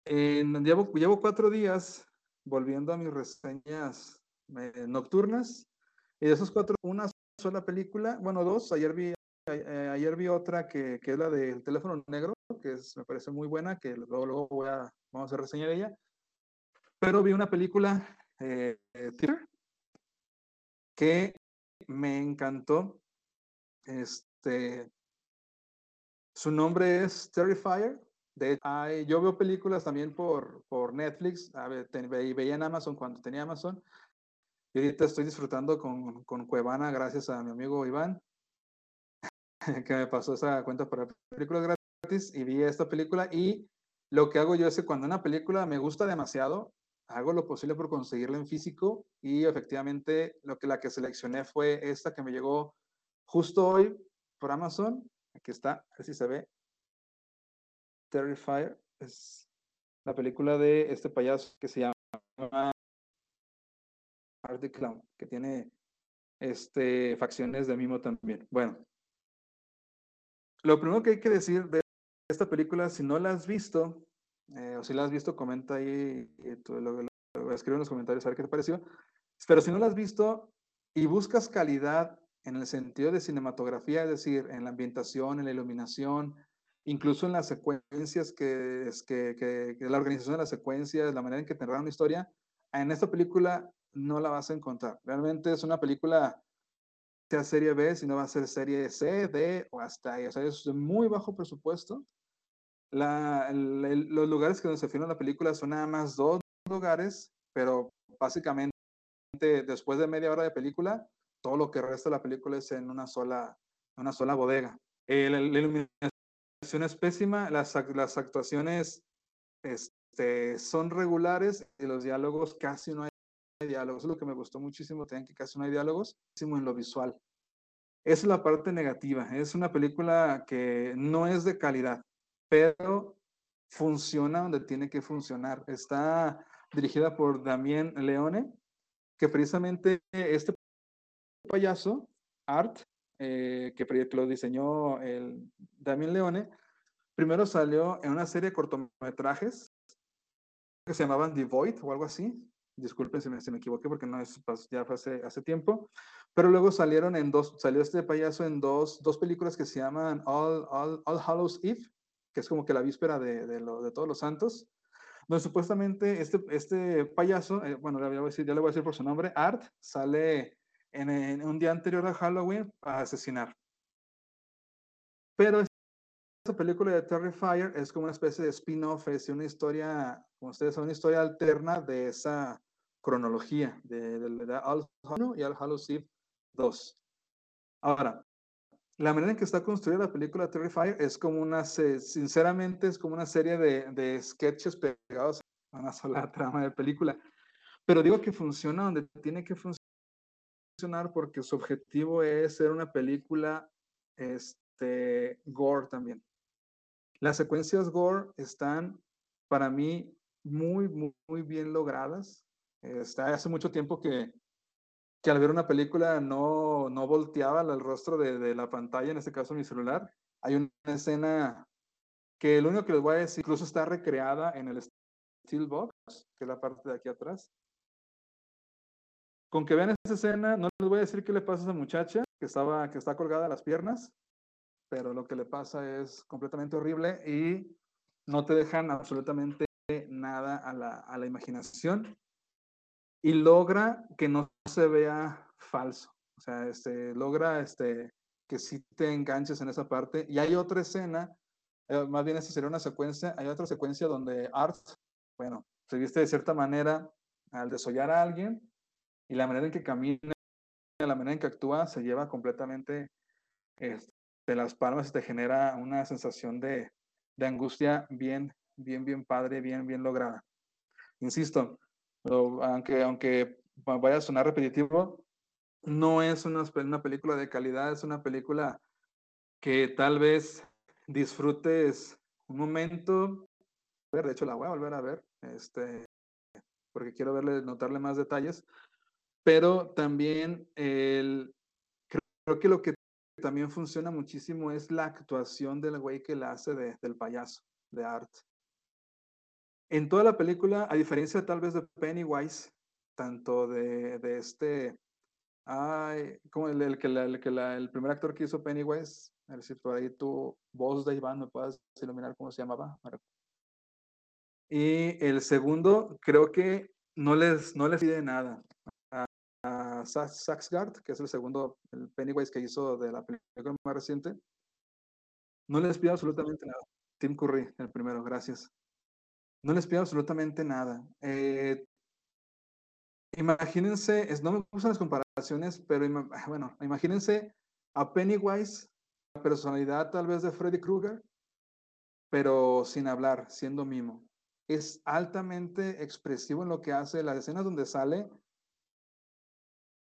en- llevo, llevo cuatro días volviendo a mis reseñas eh, nocturnas, y de esos cuatro, una sola película, bueno, dos, ayer vi, eh, ayer vi otra que, que es la del teléfono negro, que me parece muy buena, que luego, luego voy a, vamos a hacer reseña de ella, pero vi una película, eh, eh, que me encantó, este, su nombre es Terrifier. De yo veo películas también por, por Netflix. A veía en Amazon cuando tenía Amazon. Y ahorita estoy disfrutando con, con Cuevana gracias a mi amigo Iván, [laughs] que me pasó esa cuenta para películas gratis y vi esta película. Y lo que hago yo es que cuando una película me gusta demasiado, hago lo posible por conseguirla en físico. Y efectivamente, lo que la que seleccioné fue esta que me llegó justo hoy por Amazon. Aquí está, a ver si se ve. Terrifier es la película de este payaso que se llama Art Clown, que tiene este, facciones de mimo también. Bueno, lo primero que hay que decir de esta película, si no la has visto, eh, o si la has visto, comenta ahí, y tú lo, lo- escribe en los comentarios a ver qué te pareció. Pero si no la has visto y buscas calidad en el sentido de cinematografía, es decir, en la ambientación, en la iluminación, incluso en las secuencias que, es que, la organización de las secuencias, la manera en que narran una historia, en esta película no la vas a encontrar. Realmente es una película sea serie B, sino va a ser serie C, D o hasta ahí. O sea, es de muy bajo presupuesto. Los lugares que se filma la película son nada más dos lugares, pero básicamente después de media hora de película, todo lo que resta de la película es en una sola, una sola bodega. La, iluminación es pésima, las, las actuaciones este, son regulares y los diálogos casi no hay diálogos. Es lo que me gustó muchísimo, también que casi no hay diálogos, en lo visual. Es la parte negativa. Es una película que no es de calidad, pero funciona donde tiene que funcionar. Está dirigida por Damien Leone, que precisamente este payaso, Art, eh, que, que lo diseñó el Damien Leone, primero salió en una serie de cortometrajes que se llamaban The Void o algo así. Disculpen si me, si me equivoqué porque no es, ya fue hace, hace, tiempo. Pero luego salieron en dos, salió este payaso en dos, dos películas que se llaman All, All, All Hallows Eve, que es como que la víspera de, de, lo, de todos los santos, donde supuestamente este, este payaso, eh, bueno, ya, voy a decir, ya le voy a decir por su nombre, Art, sale en, en, un día anterior a Halloween a asesinar. Pero esta película de Terrifier es como una especie de spin-off, es una historia, como ustedes saben, una historia alterna de esa cronología de, de, de All Hallows y Eve 2. Ahora, la manera en que está construida la película Terrifier es como una, sinceramente, es como una serie de, de sketches pegados a una sola [laughs] trama de película. Pero digo que funciona donde tiene que funcionar porque su objetivo es ser una película este, gore también. Las secuencias gore están para mí muy, muy, muy bien logradas. Está hace mucho tiempo que, que al ver una película no, no volteaba el rostro de, de, la pantalla, en este caso mi celular. Hay una escena que lo único que les voy a decir, incluso está recreada en el Steelbox, que es la parte de aquí atrás. Con que vean esa escena, no les voy a decir qué le pasa a esa muchacha que, estaba, que está colgada a las piernas, pero lo que le pasa es completamente horrible y no te dejan absolutamente nada a la, a la imaginación y logra que no se vea falso. O sea, este, logra este, que sí te enganches en esa parte. Y hay otra escena, eh, más bien esa sería una secuencia, hay otra secuencia donde Art, bueno, se viste de cierta manera al desollar a alguien y la manera en que camina, la manera en que actúa, se lleva completamente este, de las palmas y te genera una sensación de, de angustia bien, bien, bien padre, bien, bien lograda. Insisto, aunque, aunque vaya a sonar repetitivo, no es una, una película de calidad, es una película que tal vez disfrutes un momento. De hecho, la voy a volver a ver, este, porque quiero verle, notarle más detalles. Pero también el, creo que lo que también funciona muchísimo es la actuación del güey que la hace de, del payaso, de Art. En toda la película, a diferencia tal vez de Pennywise, tanto de, de este, ay, como el, el el, el primer actor que hizo Pennywise, ver si por ahí tu voz de Iván me puedas iluminar cómo se llamaba. Y el segundo, creo que no les, no les pide nada. A, a Saxgard, que es el segundo, el Pennywise que hizo de la película más reciente, no les pide absolutamente nada. Tim Curry, el primero, gracias. No les pido absolutamente nada. Eh, imagínense, es, no me gustan las comparaciones, pero bueno, imagínense a Pennywise, la personalidad tal vez de Freddy Krueger, pero sin hablar, siendo mimo. Es altamente expresivo en lo que hace. Las escenas donde sale,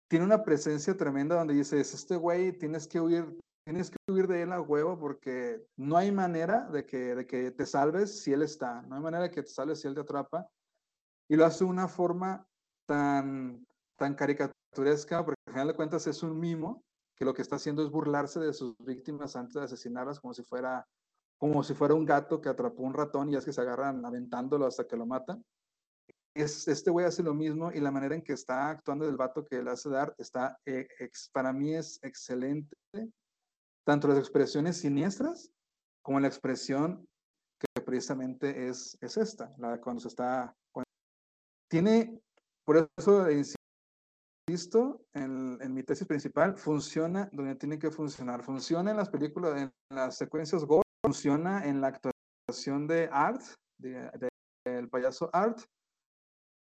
tiene una presencia tremenda donde dices, este güey tienes que huir, tienes que huir de él a huevo porque no hay manera de que, de que te salves si él está, no hay manera de que te salves si él te atrapa. Y lo hace de una forma tan, tan caricaturesca, porque al final de cuentas es un mimo que lo que está haciendo es burlarse de sus víctimas antes de asesinarlas como si fuera como si fuera un gato que atrapó un ratón y es que se agarran aventándolo hasta que lo matan. Es, este güey hace lo mismo y la manera en que está actuando del vato que le hace dar está, eh, ex, para mí es excelente tanto las expresiones siniestras como la expresión que precisamente es, es esta, la cuando se está... Cuando, tiene, por eso insisto en, en, mi tesis principal, funciona donde tiene que funcionar. Funciona en las películas, en las secuencias gore, funciona en la actuación de Art, del de, de, payaso Art,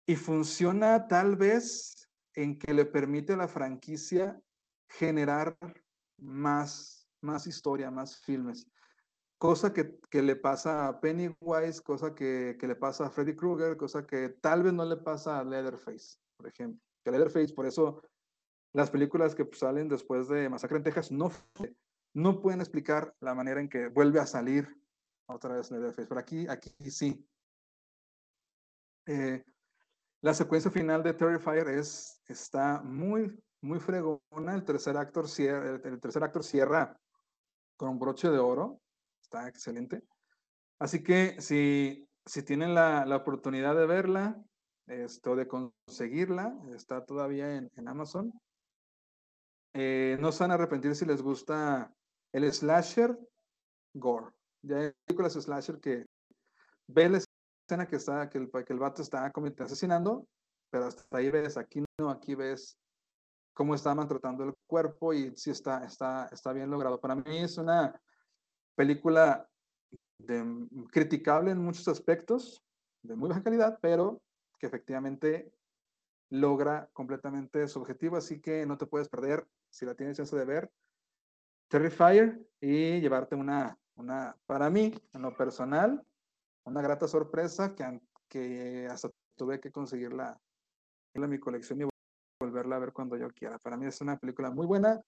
y funciona tal vez en que le permite a la franquicia generar más más historia, más filmes. Cosa que, que le pasa a Pennywise, cosa que, que, le pasa a Freddy Krueger, cosa que tal vez no le pasa a Leatherface, por ejemplo. Que Leatherface, por eso las películas que salen después de Masacre en Texas no, no pueden explicar la manera en que vuelve a salir otra vez Leatherface. Pero aquí, aquí sí. Eh, La secuencia final de Terrifier es, está muy, muy fregona. El tercer actor cierra, el, el tercer actor cierra con un broche de oro. Está excelente. Así que si, si tienen la, la oportunidad de verla, esto de conseguirla, está todavía en, en Amazon. Eh, no se van a arrepentir si les gusta el slasher gore. Ya hay películas slasher que ve la escena que está, que el, que el vato está asesinando, pero hasta ahí ves, aquí no, aquí ves cómo está maltratando el cuerpo y sí está, está, está bien logrado. Para mí es una película de, criticable en muchos aspectos, de muy baja calidad, pero que efectivamente logra completamente su objetivo, así que no te puedes perder, si la tienes chance de ver, Terrifier y llevarte una, una, para mí, en lo personal, una grata sorpresa que, que hasta tuve que conseguirla en mi colección y volverla a ver cuando yo quiera. Para mí es una película muy buena.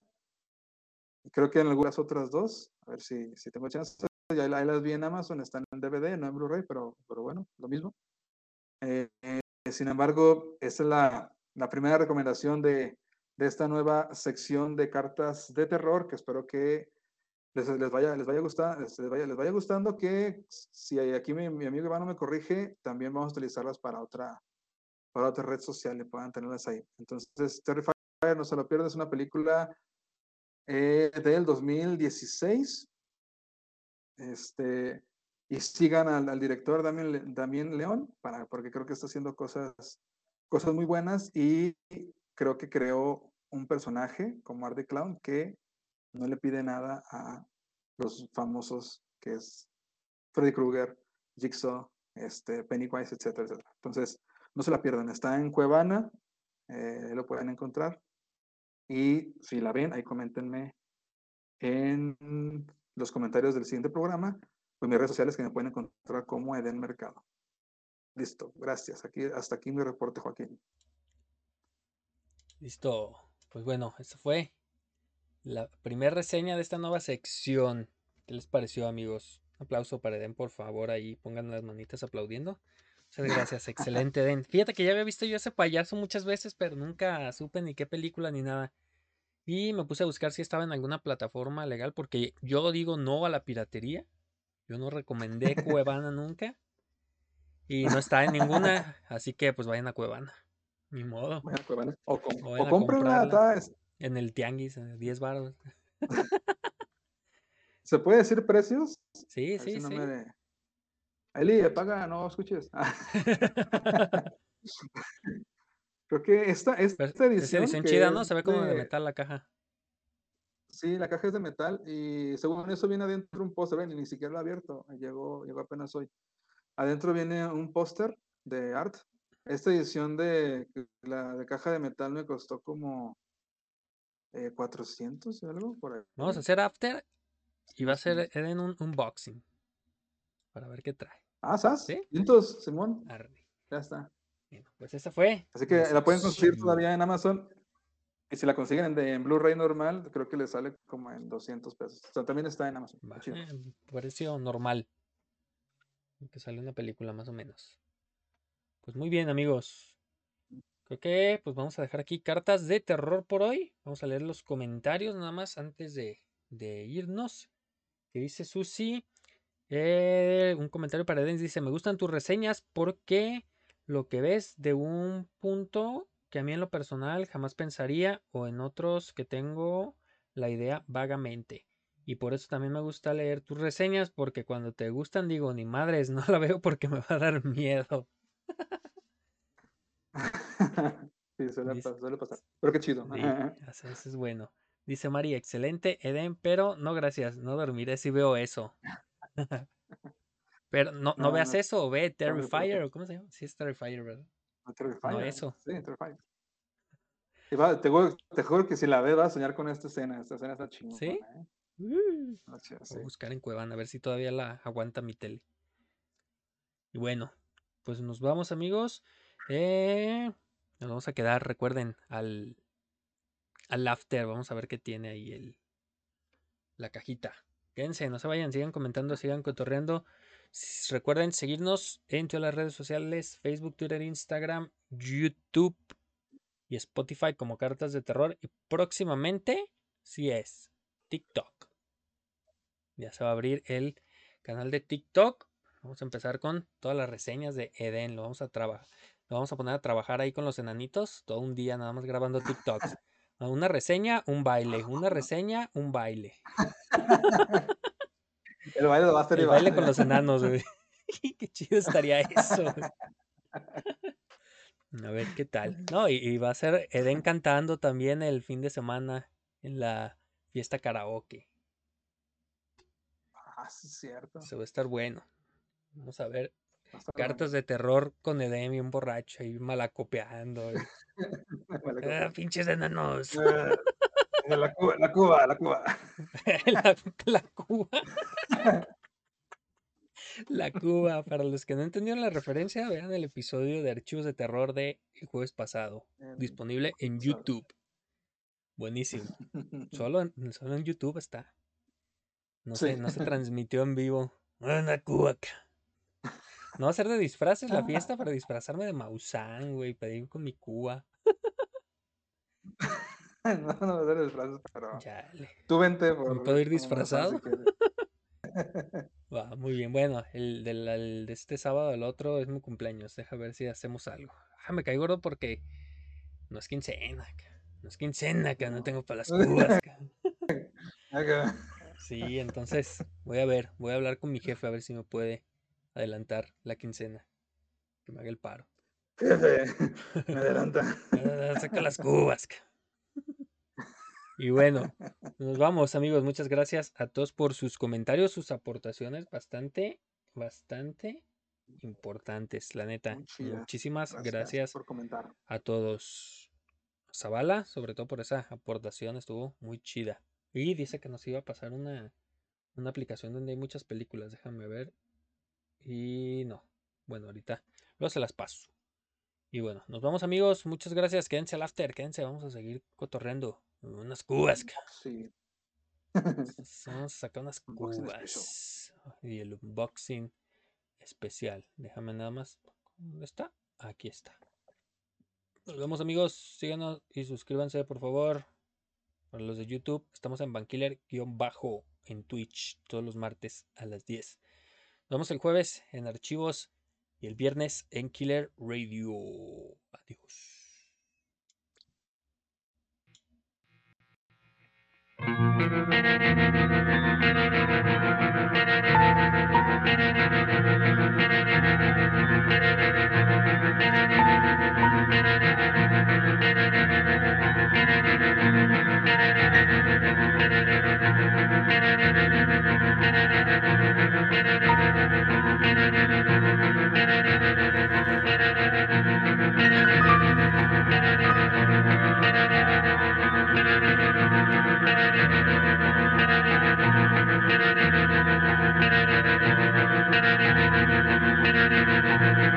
Creo que en algunas otras dos, a ver si, si tengo chance. Ya ahí las vi en Amazon, están en DVD, no en Blu-ray, pero, pero bueno, lo mismo. Eh, eh, sin embargo, esta es la, la primera recomendación de, de esta nueva sección de cartas de terror que espero que les, les vaya, les vaya, gustar, les, les vaya, les vaya gustando, que si aquí mi, mi amigo Iván no me corrige, también vamos a utilizarlas para otra, para otra red social puedan tenerlas ahí. Entonces, Terrifier, no se lo pierdan, es una película eh, del 2016. Este, y sigan al, director Damien, Damien León, para, porque creo que está haciendo cosas, cosas muy buenas y creo que creó un personaje como Art the Clown que no le pide nada a los famosos que es Freddy Krueger, Jigsaw, este, Pennywise, etcétera, etcétera. Entonces, no se la pierdan, está en Cuevana, eh, lo pueden encontrar. Y si la ven, ahí coméntenme en los comentarios del siguiente programa o en mis redes sociales que me pueden encontrar como Eden Mercado. Listo, gracias. Aquí, hasta aquí mi reporte, Joaquín. Listo. Pues bueno, esta fue la primera reseña de esta nueva sección. ¿Qué les pareció, amigos? Aplauso para Eden, por favor. Ahí pongan las manitas aplaudiendo. Muchas gracias. Excelente, Eden. Fíjate que ya había visto yo ese payaso muchas veces, pero nunca supe ni qué película ni nada. Y me puse a buscar si estaba en alguna plataforma legal, porque yo digo no a la piratería. Yo no recomendé Cuevana nunca. Y no está en ninguna. [laughs] Así que pues vayan a Cuevana. Ni modo. Vayan a Cuevana. O, com- O o es- En el tianguis, eh, 10 baros. [laughs] ¿Se puede decir precios? Sí, A sí, si no sí. me- Eli, paga, no escuches. [laughs] [laughs] Creo que esta, esta Pero es edición. edición que chida, ¿no? es Se ve como de de- metal la caja. Sí, la caja es de metal y según eso viene adentro un póster, ven, ni siquiera lo he abierto, llegó, llegó apenas hoy. Adentro viene un póster de art. Esta edición de la de caja de metal me costó como eh, 400 y algo por ahí. Vamos a hacer after y va a ser Eden un unboxing. Para ver qué trae. Ah, ¿sabes? ¿Sí? Cientos, Simón, Arre. ya está. Bueno, pues esa fue. Así que la pueden conseguir todavía en Amazon. Y si la consiguen en, Blu-ray normal, creo que les sale como en 200 pesos. O sea, también está en Amazon. chido. eh, precio normal. Que sale una película más o menos. Pues muy bien, amigos. Creo que pues vamos a dejar aquí cartas de terror por hoy. Vamos a leer los comentarios nada más antes de, de irnos. Que dice Susi. Eh, un comentario para Dennis dice: Me gustan tus reseñas porque lo que ves de un punto que a mí en lo personal jamás pensaría o en otros que tengo la idea vagamente. Y por eso también me gusta leer tus reseñas porque cuando te gustan digo, ni madres, [laughs] no la veo porque me va a dar miedo. [laughs] sí, suele, Dice- suele pasar. Pero qué chido. Sí, eso, eso es bueno. Dice Mari, excelente, Eden, pero no gracias, no dormiré si veo eso. [laughs] pero no, no No, veas no, eso, ve no Terrifier, o ¿cómo se llama? Sí, es Terrifier, ¿verdad? No, Terrifier, eso. Sí, Terrifier. Y va- te, juro, te juro que si la ves vas a soñar con esta escena. Esta escena está chingona. ¿Sí? ¿eh? Uh. Chida, Voy a buscar en Cuevana, a ver si todavía la aguanta mi tele. Y bueno, pues nos vamos amigos. Eh, nos vamos a quedar, recuerden, al, al after. Vamos a ver qué tiene ahí el, la cajita. Quédense, no se vayan, sigan comentando, sigan cotorreando. Recuerden seguirnos en todas las redes sociales, Facebook, Twitter, Instagram, YouTube y Spotify como Cartas de Terror. Y próximamente, si es, TikTok. Ya se va a abrir el canal de TikTok. Vamos a empezar con todas las reseñas de Eden. Lo vamos a trabajar. Lo vamos a poner a trabajar ahí con los enanitos todo un día nada más grabando [laughs] TikToks. A Una reseña, un baile. Una reseña, un baile. [laughs] El baile lo va a hacer El baile con los enanos, güey. [laughs] Qué chido estaría eso. güey. [laughs] A ver qué tal. No, y, y va a ser Eden cantando también el fin de semana en la fiesta karaoke. Ah, sí, es cierto. Se va a estar bueno. Vamos a ver cartas de terror con Eden bien borracho y malacopeando. y. [laughs] "Ah, pinches enanos. Eh, La Cuba, la Cuba, la Cuba. [laughs] la, la Cuba. La Cuba. Para los que no entendieron la referencia, vean el episodio de Archivos de Terror de el jueves pasado. En- Disponible en. YouTube. Buenísimo. [laughs] Solo en, solo en YouTube está. No, Sí. se, no se transmitió en vivo. Una Cuba acá. No va a ser de disfraces la fiesta para disfrazarme de Maussan, güey, para ir con mi Cuba. [laughs] no, no me el disfraces, pero Chale. tú vente por. puedo ir disfrazado? [laughs] Va, muy bien. Bueno, el, del, el de este sábado al otro es mi cumpleaños. Deja ver si hacemos algo. Ah, me caí gordo porque no es quincena. No es quincena, que no No. tengo para las cubas. [laughs] Sí, entonces voy a ver, voy a hablar con mi jefe a ver si me puede adelantar la quincena. Que me haga el paro. Jefe, me adelanta. [laughs] Saca las cubas. Y bueno, nos vamos amigos. Muchas gracias a todos por sus comentarios, sus aportaciones bastante, bastante importantes, la neta. Muchísimas Gracias, gracias por comentar. a todos. Zavala, sobre todo por esa aportación, estuvo muy chida. Y dice que nos iba a pasar una, una aplicación donde hay muchas películas. Déjame ver. Y no. Bueno, ahorita luego se las paso. Y bueno, nos vamos amigos. Muchas gracias. Quédense al after. Quédense. Vamos a seguir cotorreando. Unas cubas. ca. Sí. Vamos a sacar unas cubas. Y el unboxing especial. Déjame nada más. ¿Dónde está? Aquí está. Nos vemos amigos. Síganos y suscríbanse por favor. Para los de YouTube, estamos en Bankiller-bajo en Twitch todos los martes a las 10. Nos vemos el jueves en Archivos y el viernes en Killer Radio. Adiós. Ha ha